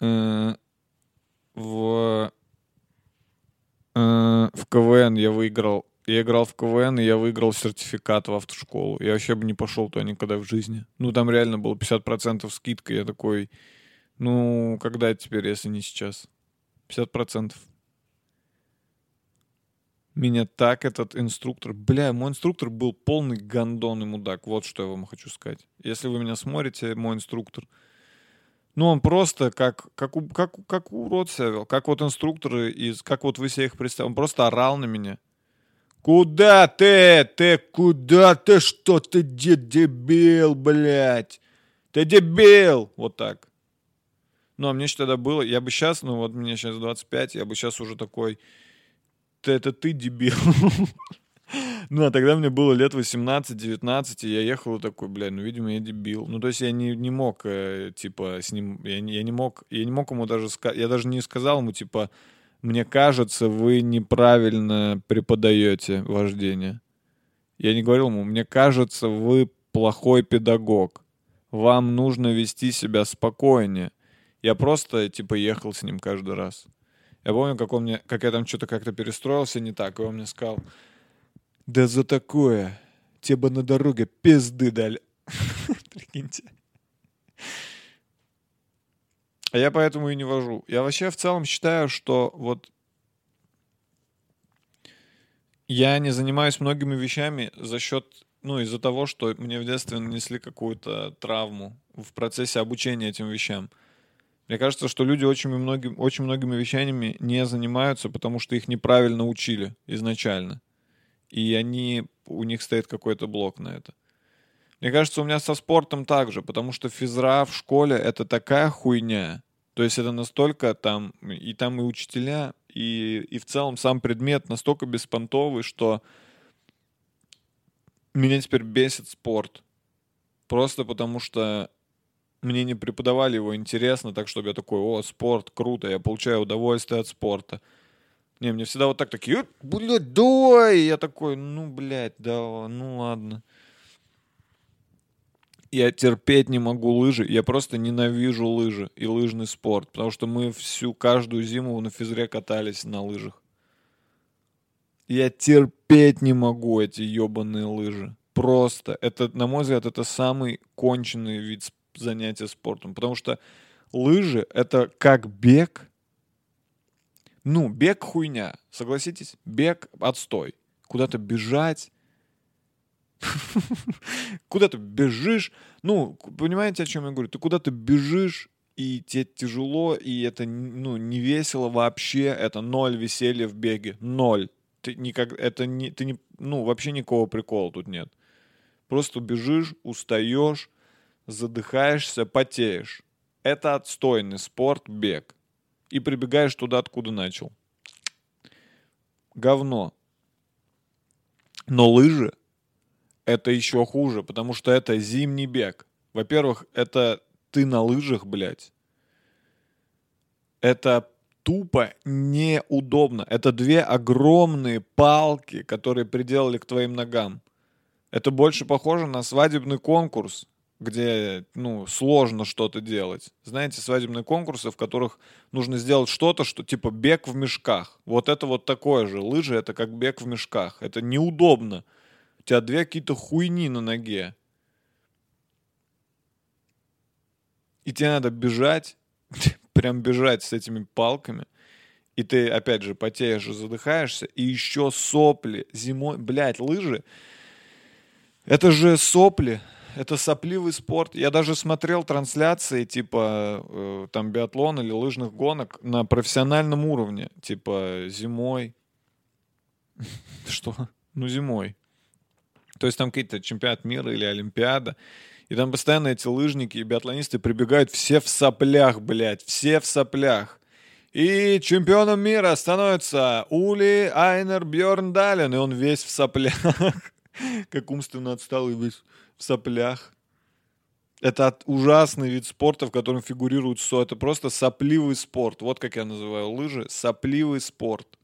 э, в, э, в КВН я выиграл. Я играл в КВН, и я выиграл сертификат в автошколу. Я вообще бы не пошел туда никогда в жизни. Ну, там реально было 50% скидка. Я такой, ну, когда теперь, если не сейчас? 50%. Меня так этот инструктор... Бля, мой инструктор был полный гандон и мудак. Вот что я вам хочу сказать. Если вы меня смотрите, мой инструктор... Ну, он просто как, как, как, как урод себя вел. Как вот инструкторы из... Как вот вы себе их представили. Он просто орал на меня. Куда ты? Ты куда ты? Что ты дебил, блядь? Ты дебил! Вот так. Ну, а мне что тогда было? Я бы сейчас, ну вот мне сейчас 25, я бы сейчас уже такой это ты дебил. [LAUGHS] Ну, а тогда мне было лет 18-19, и я ехал такой, блядь, ну, видимо, я дебил. Ну, то есть я не, не мог, э, типа, с ним, я, я не мог, я не мог ему даже сказать, я даже не сказал ему, типа, мне кажется, вы неправильно преподаете вождение. Я не говорил ему, мне кажется, вы плохой педагог. Вам нужно вести себя спокойнее. Я просто, типа, ехал с ним каждый раз. Я помню, как, он мне, как я там что-то как-то перестроился не так, и он мне сказал, да за такое тебе бы на дороге пизды дали. [LAUGHS] Прикиньте. А я поэтому и не вожу. Я вообще в целом считаю, что вот я не занимаюсь многими вещами за счет, ну, из-за того, что мне в детстве нанесли какую-то травму в процессе обучения этим вещам. Мне кажется, что люди очень, многим, очень многими вещами не занимаются, потому что их неправильно учили изначально. И они, у них стоит какой-то блок на это. Мне кажется, у меня со спортом так же, потому что физра в школе — это такая хуйня. То есть это настолько там, и там и учителя, и, и в целом сам предмет настолько беспонтовый, что меня теперь бесит спорт. Просто потому что мне не преподавали его интересно, так чтобы я такой, о, спорт, круто, я получаю удовольствие от спорта. Не, мне всегда вот так такие, блядь, давай! И я такой, ну, блядь, да, ну ладно. Я терпеть не могу лыжи, я просто ненавижу лыжи и лыжный спорт, потому что мы всю, каждую зиму на физре катались на лыжах. Я терпеть не могу эти ебаные лыжи. Просто. Это, на мой взгляд, это самый конченый вид занятие спортом. Потому что лыжи — это как бег. Ну, бег хуйня, согласитесь? Бег — отстой. Куда-то бежать, [LAUGHS] куда ты бежишь. Ну, понимаете, о чем я говорю? Ты куда-то бежишь, и тебе тяжело, и это ну, не весело вообще. Это ноль веселья в беге. Ноль. Ты никак, это не, ты не, ну, вообще никакого прикола тут нет. Просто бежишь, устаешь, задыхаешься, потеешь. Это отстойный спорт, бег. И прибегаешь туда, откуда начал. Говно. Но лыжи — это еще хуже, потому что это зимний бег. Во-первых, это ты на лыжах, блядь. Это тупо неудобно. Это две огромные палки, которые приделали к твоим ногам. Это больше похоже на свадебный конкурс, где, ну, сложно что-то делать. Знаете, свадебные конкурсы, в которых нужно сделать что-то, что типа бег в мешках. Вот это вот такое же. Лыжи — это как бег в мешках. Это неудобно. У тебя две какие-то хуйни на ноге. И тебе надо бежать, [LAUGHS] прям бежать с этими палками. И ты, опять же, потеешь и задыхаешься. И еще сопли зимой. Блять, лыжи. Это же сопли это сопливый спорт. Я даже смотрел трансляции типа э, там биатлон или лыжных гонок на профессиональном уровне, типа зимой. [LAUGHS] Что? Ну зимой. То есть там какие-то чемпионат мира или Олимпиада. И там постоянно эти лыжники и биатлонисты прибегают все в соплях, блядь, все в соплях. И чемпионом мира становится Ули Айнер Бьорндален, и он весь в соплях. [LAUGHS] Как умственно отсталый весь соплях. Это ужасный вид спорта, в котором фигурирует СО. Это просто сопливый спорт. Вот как я называю лыжи. Сопливый спорт.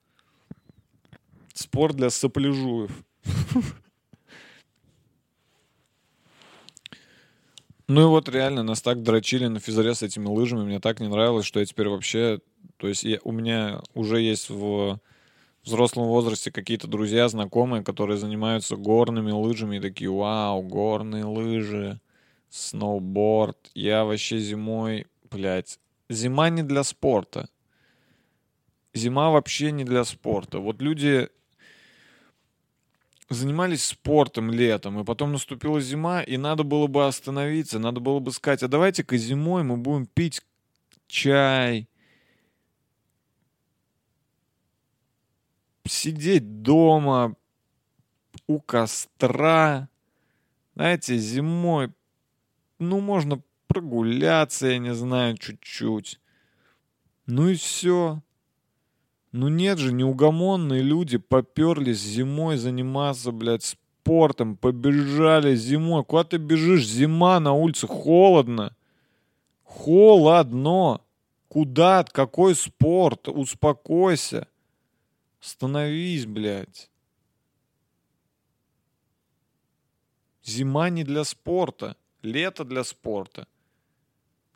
Спорт для сопляжуев. [LAUGHS] Ну и вот реально нас так дрочили на физре с этими лыжами. Мне так не нравилось, что я теперь вообще... То есть я- у меня уже есть в взрослом возрасте какие-то друзья, знакомые, которые занимаются горными лыжами и такие, вау, горные лыжи, сноуборд. Я вообще зимой, блядь, зима не для спорта. Зима вообще не для спорта. Вот люди занимались спортом летом, и потом наступила зима, и надо было бы остановиться, надо было бы сказать, а давайте-ка зимой мы будем пить чай, сидеть дома у костра, знаете, зимой, ну, можно прогуляться, я не знаю, чуть-чуть. Ну и все. Ну нет же, неугомонные люди поперлись зимой заниматься, блядь, спортом, побежали зимой. Куда ты бежишь? Зима на улице, холодно. Холодно. Куда? Какой спорт? Успокойся. Становись, блядь. Зима не для спорта. Лето для спорта.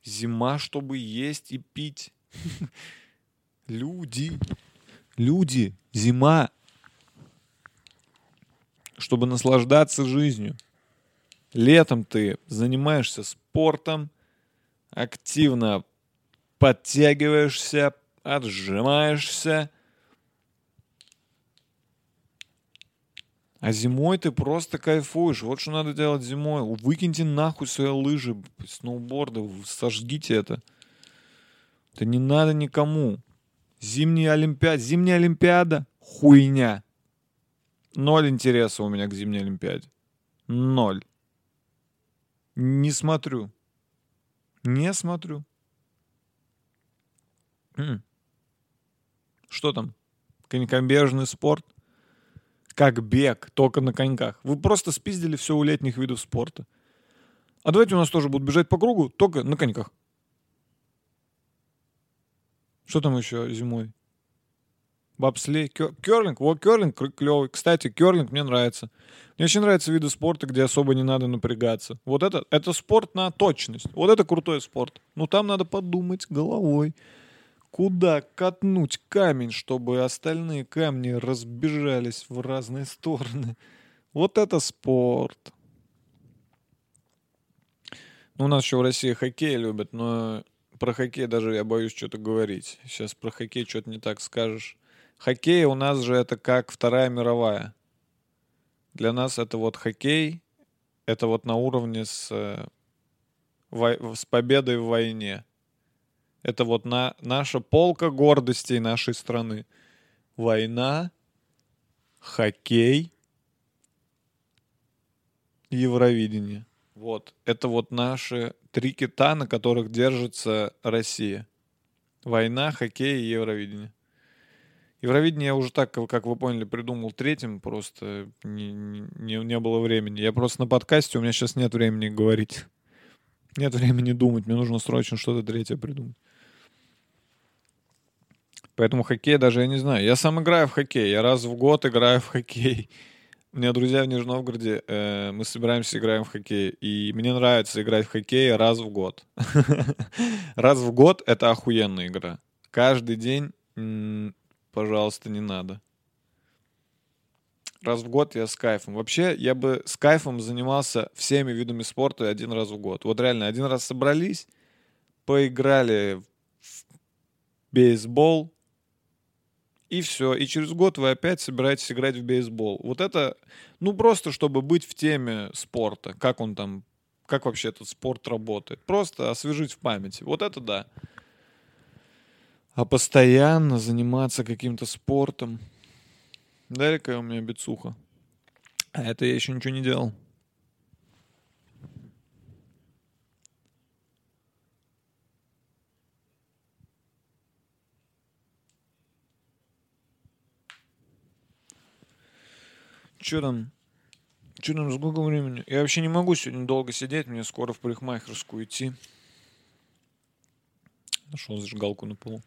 Зима, чтобы есть и пить. [LAUGHS] Люди. Люди. Зима. Чтобы наслаждаться жизнью. Летом ты занимаешься спортом, активно подтягиваешься, отжимаешься. А зимой ты просто кайфуешь. Вот что надо делать зимой. Выкиньте нахуй свои лыжи, сноуборды, сожгите это. Это не надо никому. Зимняя Олимпиада. Зимняя Олимпиада — хуйня. Ноль интереса у меня к зимней Олимпиаде. Ноль. Не смотрю. Не смотрю. Что там? Конькобежный спорт? Как бег, только на коньках. Вы просто спиздили все у летних видов спорта. А давайте у нас тоже будут бежать по кругу, только на коньках. Что там еще зимой? Бобслей, кё- керлинг. Вот керлинг клевый. Кстати, керлинг мне нравится. Мне очень нравятся виды спорта, где особо не надо напрягаться. Вот это, это спорт на точность. Вот это крутой спорт. Ну там надо подумать головой. Куда катнуть камень, чтобы остальные камни разбежались в разные стороны. Вот это спорт. Ну, у нас еще в России хоккей любят, но про хоккей даже я боюсь что-то говорить. Сейчас про хоккей что-то не так скажешь. Хоккей у нас же это как Вторая мировая. Для нас это вот хоккей, это вот на уровне с, э, с победой в войне. Это вот на, наша полка гордостей нашей страны. Война, хоккей, Евровидение. Вот. Это вот наши три кита, на которых держится Россия. Война, хоккей и Евровидение. Евровидение я уже так, как вы поняли, придумал третьим, просто не, не, не было времени. Я просто на подкасте, у меня сейчас нет времени говорить. Нет времени думать, мне нужно срочно что-то третье придумать. Поэтому хоккей даже я не знаю. Я сам играю в хоккей. Я раз в год играю в хоккей. У меня друзья в Нижнем Новгороде, э, мы собираемся, играем в хоккей. И мне нравится играть в хоккей раз в год. [LAUGHS] Раз в год — это охуенная игра. Каждый день, пожалуйста, не надо. Раз в год я с кайфом. Вообще, я бы с кайфом занимался всеми видами спорта один раз в год. Вот реально, один раз собрались, поиграли в бейсбол, и все. И через год вы опять собираетесь играть в бейсбол. Вот это, ну просто чтобы быть в теме спорта. Как он там, как вообще этот спорт работает. Просто освежить в памяти. Вот это да. А постоянно заниматься каким-то спортом. Дай-ка у меня бицуха. А это я еще ничего не делал. Че там? Че там, сколько времени? Я вообще не могу сегодня долго сидеть, мне скоро в парикмахерскую идти. Нашел зажигалку на полу.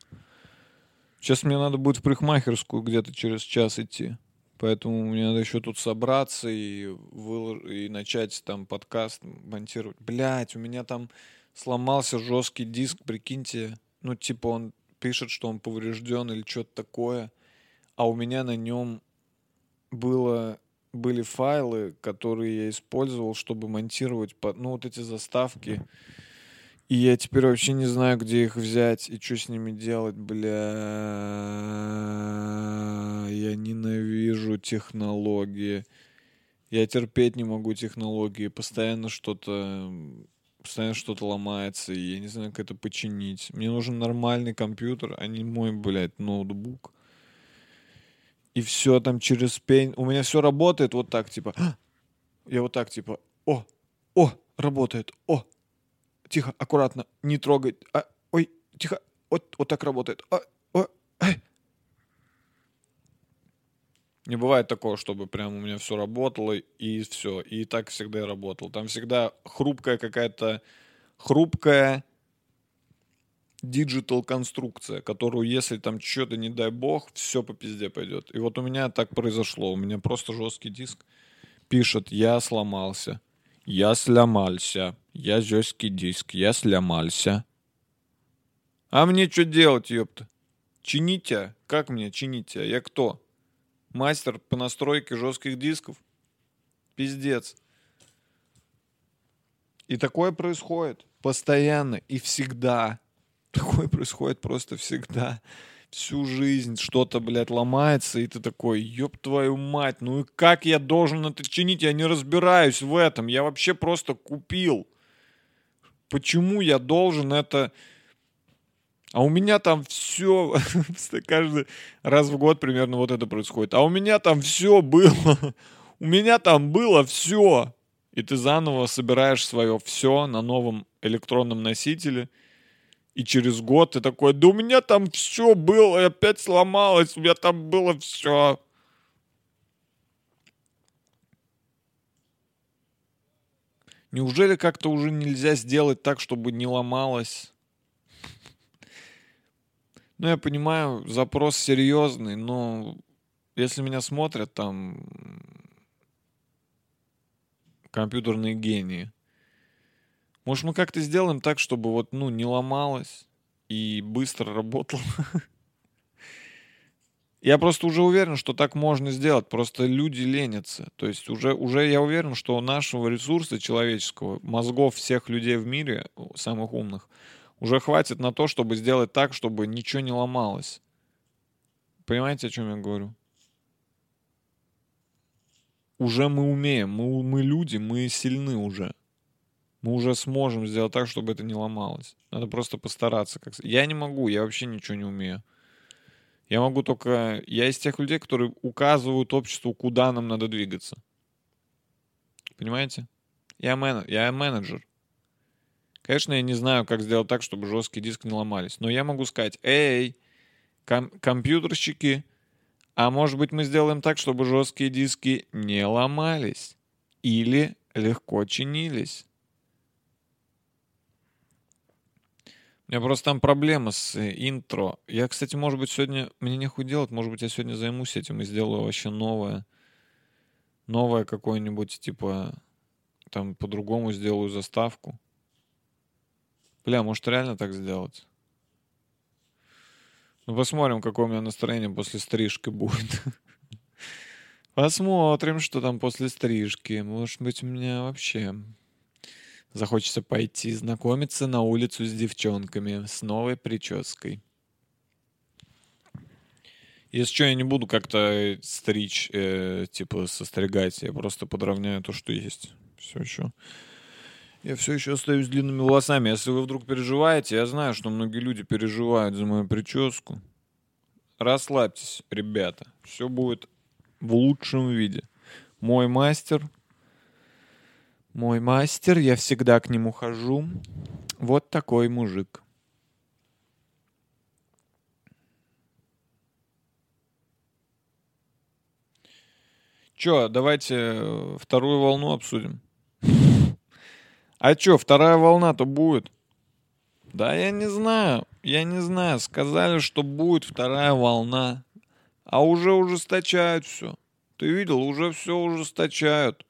Сейчас мне надо будет в парикмахерскую где-то через час идти. Поэтому мне надо еще тут собраться и, вылож... и начать там подкаст монтировать. Блять, у меня там сломался жесткий диск, прикиньте. Ну, типа он пишет, что он поврежден или что-то такое. А у меня на нем было, были файлы, которые я использовал, чтобы монтировать, по- ну, вот эти заставки. И я теперь вообще не знаю, где их взять и что с ними делать, бля. Я ненавижу технологии. Я терпеть не могу технологии. Постоянно что-то постоянно что-то ломается, и я не знаю, как это починить. Мне нужен нормальный компьютер, а не мой, блядь, ноутбук. И все там через пень. У меня все работает вот так, типа. «А!» Я вот так, типа. О, о, работает. О, тихо, аккуратно, не трогай. А, ой, тихо, вот, вот так работает. А, о, ай. Не бывает такого, чтобы прям у меня все работало и все. И так всегда и работало. Там всегда хрупкая какая-то хрупкая digital конструкция, которую, если там что-то, не дай бог, все по пизде пойдет. И вот у меня так произошло. У меня просто жесткий диск пишет, я сломался. Я сломался. Я жесткий диск. Я сломался. А мне что делать, ёпта? Чините? Как мне чините? Я кто? Мастер по настройке жестких дисков? Пиздец. И такое происходит постоянно и всегда. Такое происходит просто всегда. Всю жизнь что-то, блядь, ломается, и ты такой, ёб твою мать, ну и как я должен это чинить? Я не разбираюсь в этом. Я вообще просто купил. Почему я должен это... А у меня там все, каждый раз в год примерно вот это происходит. А у меня там все было. У меня там было все. И ты заново собираешь свое все на новом электронном носителе. И через год ты такой, да у меня там все было, и опять сломалось, у меня там было все. Неужели как-то уже нельзя сделать так, чтобы не ломалось? [LAUGHS] Ну, я понимаю, запрос серьезный, но если меня смотрят там компьютерные гении, может, мы как-то сделаем так, чтобы вот, ну, не ломалось и быстро работало? [LAUGHS] Я просто уже уверен, что так можно сделать. Просто люди ленятся. То есть уже, уже я уверен, что нашего ресурса человеческого, мозгов всех людей в мире, самых умных, уже хватит на то, чтобы сделать так, чтобы ничего не ломалось. Понимаете, о чем я говорю? Уже мы умеем, мы, мы люди, мы сильны уже. Мы уже сможем сделать так, чтобы это не ломалось. Надо просто постараться. Как... Я не могу, я вообще ничего не умею. Я могу только... Я из тех людей, которые указывают обществу, куда нам надо двигаться. Понимаете? Я, мен... я менеджер. Конечно, я не знаю, как сделать так, чтобы жесткий диск не ломались. Но я могу сказать, эй, ком- компьютерщики, а может быть мы сделаем так, чтобы жесткие диски не ломались или легко чинились. У меня просто там проблема с э, интро. Я, кстати, может быть, сегодня... Мне нехуй делать. Может быть, я сегодня займусь этим и сделаю вообще новое. Новое какое-нибудь, типа... Там по-другому сделаю заставку. Бля, может, реально так сделать? Ну, посмотрим, какое у меня настроение после стрижки будет. [LAUGHS] Посмотрим, что там после стрижки. Может быть, у меня вообще захочется пойти знакомиться на улицу с девчонками с новой прической. Если что, я не буду как-то стричь, э, типа состригать, я просто подровняю то, что есть. Все еще. Я все еще остаюсь длинными волосами. Если вы вдруг переживаете, я знаю, что многие люди переживают за мою прическу. Расслабьтесь, ребята. Все будет в лучшем виде. Мой мастер. Мой мастер, я всегда к нему хожу. Вот такой мужик. Чё, давайте э, вторую волну обсудим. А чё, вторая волна-то будет? Да я не знаю, я не знаю. Сказали, что будет вторая волна. А уже ужесточают все. Ты видел, уже все ужесточают.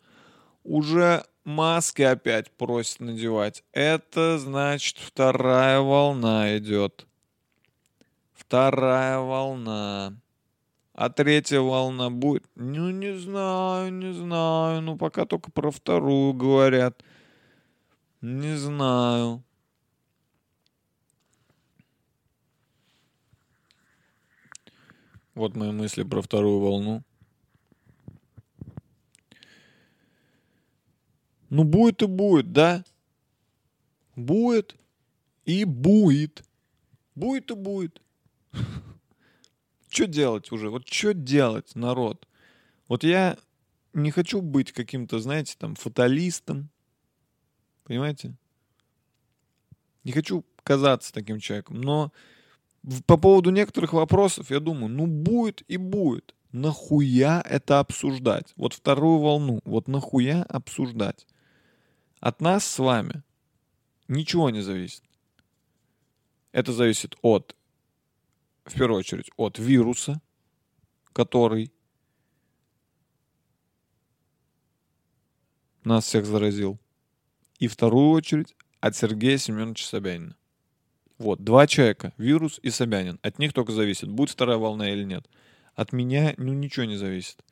Уже маски опять просят надевать. Это значит вторая волна идет. Вторая волна. А третья волна будет? Ну, не знаю, не знаю. Ну, пока только про вторую говорят. Не знаю. Вот мои мысли про вторую волну. Ну, будет и будет, да? Будет и будет. Будет и будет. Что делать уже? Вот что делать, народ? Вот я не хочу быть каким-то, знаете, там, фаталистом. Понимаете? Не хочу казаться таким человеком. Но по поводу некоторых вопросов я думаю, ну будет и будет. Нахуя это обсуждать? Вот вторую волну. Вот нахуя обсуждать? От нас с вами ничего не зависит. Это зависит от, в первую очередь, от вируса, который нас всех заразил. И вторую очередь от Сергея Семеновича Собянина. Вот, два человека, вирус и Собянин. От них только зависит, будет вторая волна или нет. От меня, ну, ничего не зависит.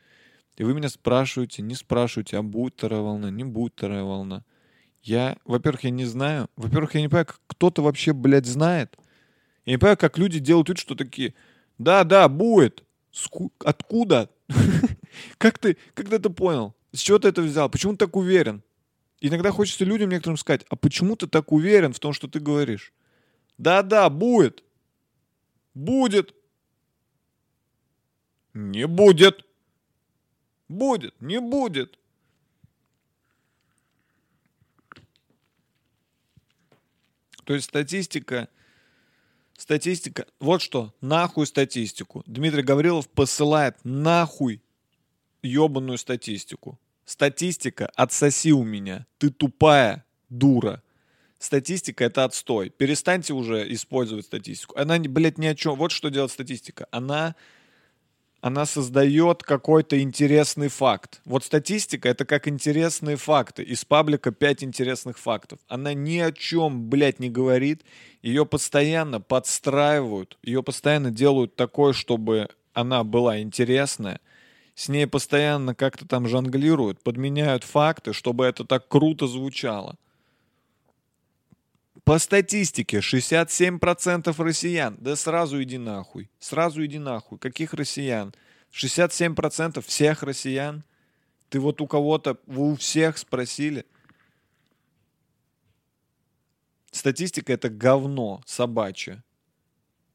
И вы меня спрашиваете, не спрашиваете, а будет вторая волна, не будет вторая волна. Я, во-первых, я не знаю. Во-первых, я не понимаю, как кто-то вообще, блядь, знает. Я не понимаю, как люди делают вид, что такие, да, да, будет. Ску... Откуда? [LAUGHS] как ты, как ты это понял? С чего ты это взял? Почему ты так уверен? Иногда хочется людям некоторым сказать, а почему ты так уверен в том, что ты говоришь? Да-да, будет. Будет. Не будет. Будет, не будет. То есть статистика, статистика, вот что, нахуй статистику. Дмитрий Гаврилов посылает нахуй ебаную статистику. Статистика, отсоси у меня. Ты тупая дура. Статистика это отстой. Перестаньте уже использовать статистику. Она, блядь, ни о чем. Вот что делает статистика. Она она создает какой-то интересный факт. Вот статистика — это как интересные факты. Из паблика 5 интересных фактов. Она ни о чем, блядь, не говорит. Ее постоянно подстраивают. Ее постоянно делают такой, чтобы она была интересная. С ней постоянно как-то там жонглируют, подменяют факты, чтобы это так круто звучало. По статистике 67% россиян. Да сразу иди нахуй. Сразу иди нахуй. Каких россиян? 67% всех россиян. Ты вот у кого-то, вы у всех спросили. Статистика это говно собачье.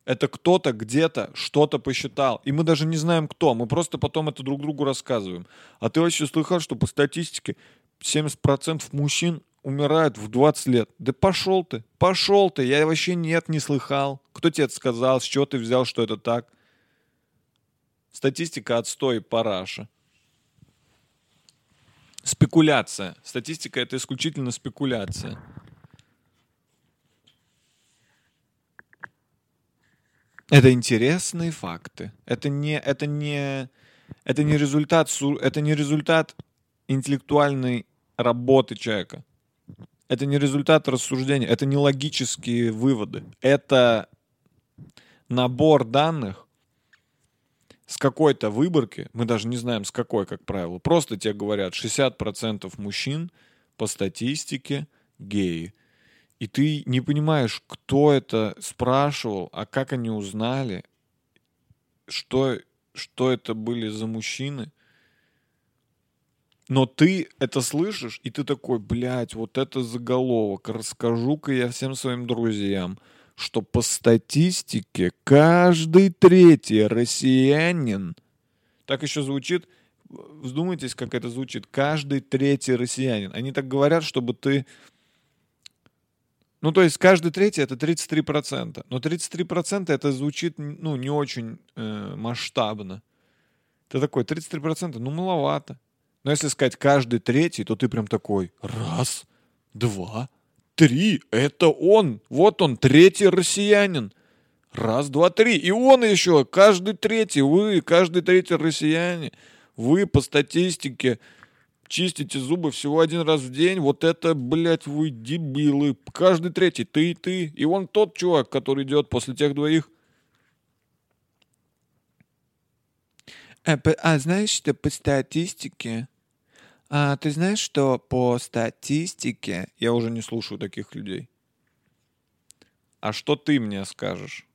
Это кто-то где-то что-то посчитал. И мы даже не знаем кто. Мы просто потом это друг другу рассказываем. А ты вообще слыхал, что по статистике 70% мужчин умирают в 20 лет. Да пошел ты, пошел ты, я вообще нет, не слыхал. Кто тебе это сказал, с чего ты взял, что это так? Статистика отстой параша. Спекуляция. Статистика это исключительно спекуляция. Это интересные факты. Это не, это не, это не результат, это не результат интеллектуальной работы человека. Это не результат рассуждения, это не логические выводы. Это набор данных с какой-то выборки, мы даже не знаем с какой, как правило, просто тебе говорят 60% мужчин по статистике геи. И ты не понимаешь, кто это спрашивал, а как они узнали, что, что это были за мужчины. Но ты это слышишь, и ты такой, блядь, вот это заголовок. Расскажу-ка я всем своим друзьям, что по статистике каждый третий россиянин, так еще звучит, вздумайтесь, как это звучит. Каждый третий россиянин. Они так говорят, чтобы ты... Ну, то есть каждый третий это 33%. Но 33% это звучит, ну, не очень э, масштабно. Ты такой, 33%, ну, маловато. Но если сказать каждый третий, то ты прям такой, раз, два, три, это он. Вот он, третий россиянин. Раз, два, три. И он еще, каждый третий, вы, каждый третий россияне, вы по статистике чистите зубы всего один раз в день, вот это, блядь, вы дебилы. Каждый третий, ты и ты. И он тот чувак, который идет после тех двоих. А, а знаешь, что по статистике... А ты знаешь, что по статистике... Я уже не слушаю таких людей. А что ты мне скажешь?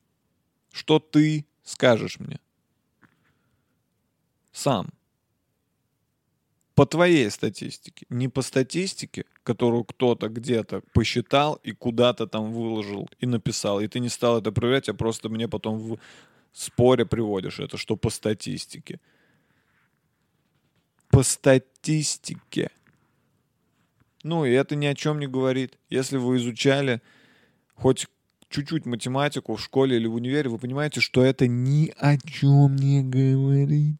Что ты скажешь мне? Сам. По твоей статистике. Не по статистике, которую кто-то где-то посчитал и куда-то там выложил и написал. И ты не стал это проверять, а просто мне потом в споре приводишь это, что по статистике. По статистике. Ну, и это ни о чем не говорит. Если вы изучали хоть чуть-чуть математику в школе или в универе, вы понимаете, что это ни о чем не говорит.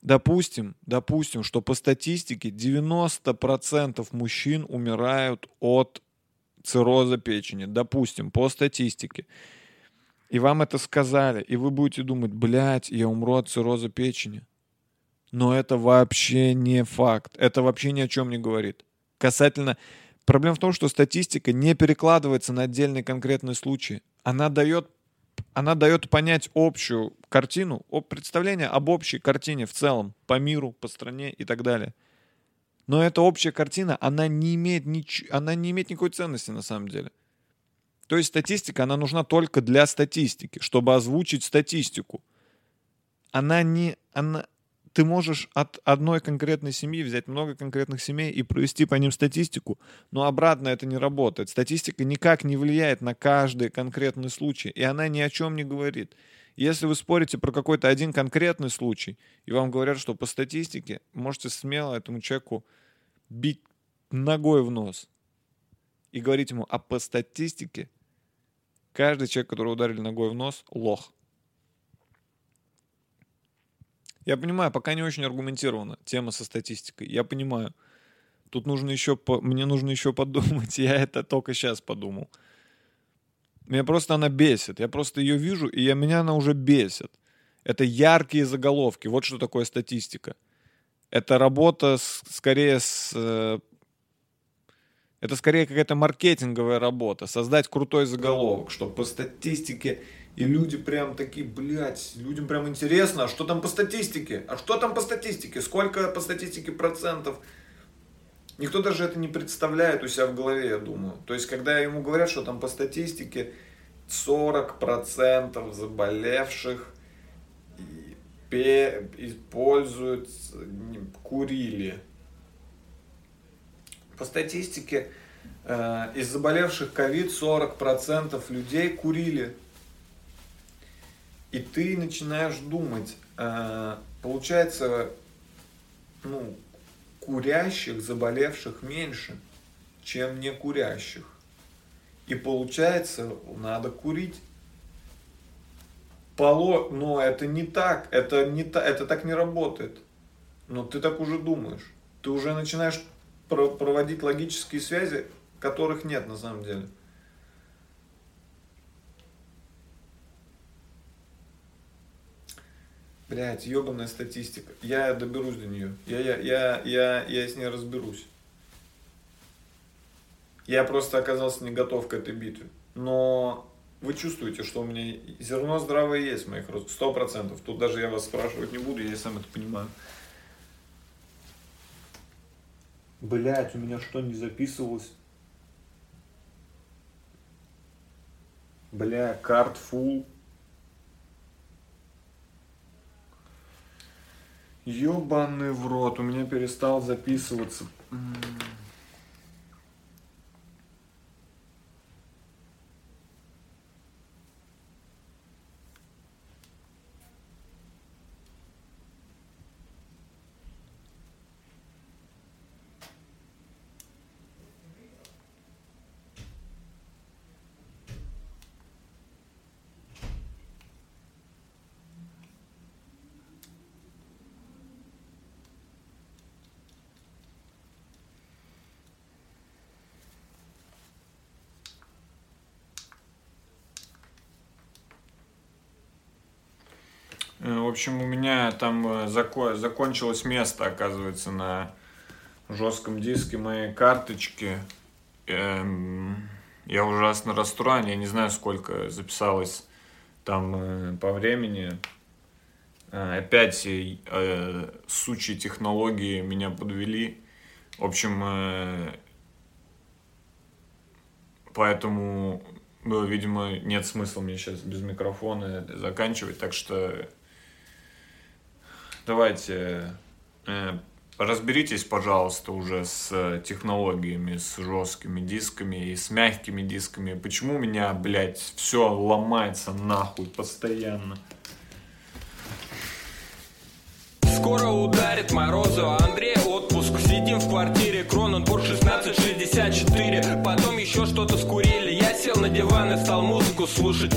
Допустим, допустим, что по статистике 90% мужчин умирают от цирроза печени. Допустим, по статистике. И вам это сказали, и вы будете думать, блядь, я умру от цирроза печени. Но это вообще не факт. Это вообще ни о чем не говорит. Касательно Проблема в том, что статистика не перекладывается на отдельные конкретные случаи. Она дает, она дает понять общую картину, представление об общей картине в целом, по миру, по стране и так далее. Но эта общая картина, она не имеет, нич... она не имеет никакой ценности на самом деле. То есть статистика, она нужна только для статистики, чтобы озвучить статистику. Она не, она, ты можешь от одной конкретной семьи взять много конкретных семей и провести по ним статистику, но обратно это не работает. Статистика никак не влияет на каждый конкретный случай, и она ни о чем не говорит. Если вы спорите про какой-то один конкретный случай, и вам говорят, что по статистике, можете смело этому человеку бить ногой в нос и говорить ему, а по статистике каждый человек, которого ударили ногой в нос, лох. Я понимаю, пока не очень аргументирована тема со статистикой. Я понимаю. Тут нужно еще, по... мне нужно еще подумать. [LAUGHS] Я это только сейчас подумал. Меня просто она бесит. Я просто ее вижу, и я, меня она уже бесит. Это яркие заголовки. Вот что такое статистика. Это работа с, скорее с... Э, это скорее какая-то маркетинговая работа. Создать крутой заголовок, чтобы по статистике и люди прям такие, блядь, людям прям интересно, а что там по статистике? А что там по статистике? Сколько по статистике процентов? Никто даже это не представляет у себя в голове, я думаю. То есть, когда ему говорят, что там по статистике 40% заболевших используют, курили. По статистике, э, из заболевших ковид 40% людей курили. И ты начинаешь думать, э, получается, ну, курящих, заболевших меньше, чем не курящих. И получается, надо курить. Поло... Но это не так, это, не та... это так не работает. Но ты так уже думаешь. Ты уже начинаешь проводить логические связи, которых нет на самом деле. Блять, ебаная статистика. Я доберусь до нее. Я, я, я, я, я с ней разберусь. Я просто оказался не готов к этой битве. Но вы чувствуете, что у меня зерно здравое есть моих розах. Сто процентов. Тут даже я вас спрашивать не буду, я сам это понимаю. Блять, у меня что, не записывалось? Бля, карт фул. Ёбаный в рот, у меня перестал записываться. Э, В общем, у меня там э, зако- закончилось место, оказывается, на жестком диске моей карточки. Эм, Я ужасно расстроен, я не знаю, сколько записалось там э, по времени. Э, Опять э, сучьи технологии меня подвели. В общем, э, поэтому, ну, видимо, нет смысла мне сейчас без микрофона заканчивать. Так что давайте э, разберитесь, пожалуйста, уже с э, технологиями, с жесткими дисками и с мягкими дисками. Почему у меня, блядь, все ломается нахуй постоянно? Скоро ударит морозу, а Андрей отпуск Сидим в квартире, Кроненбург 1664 Потом еще что-то скурили Я сел на диван и стал музыку слушать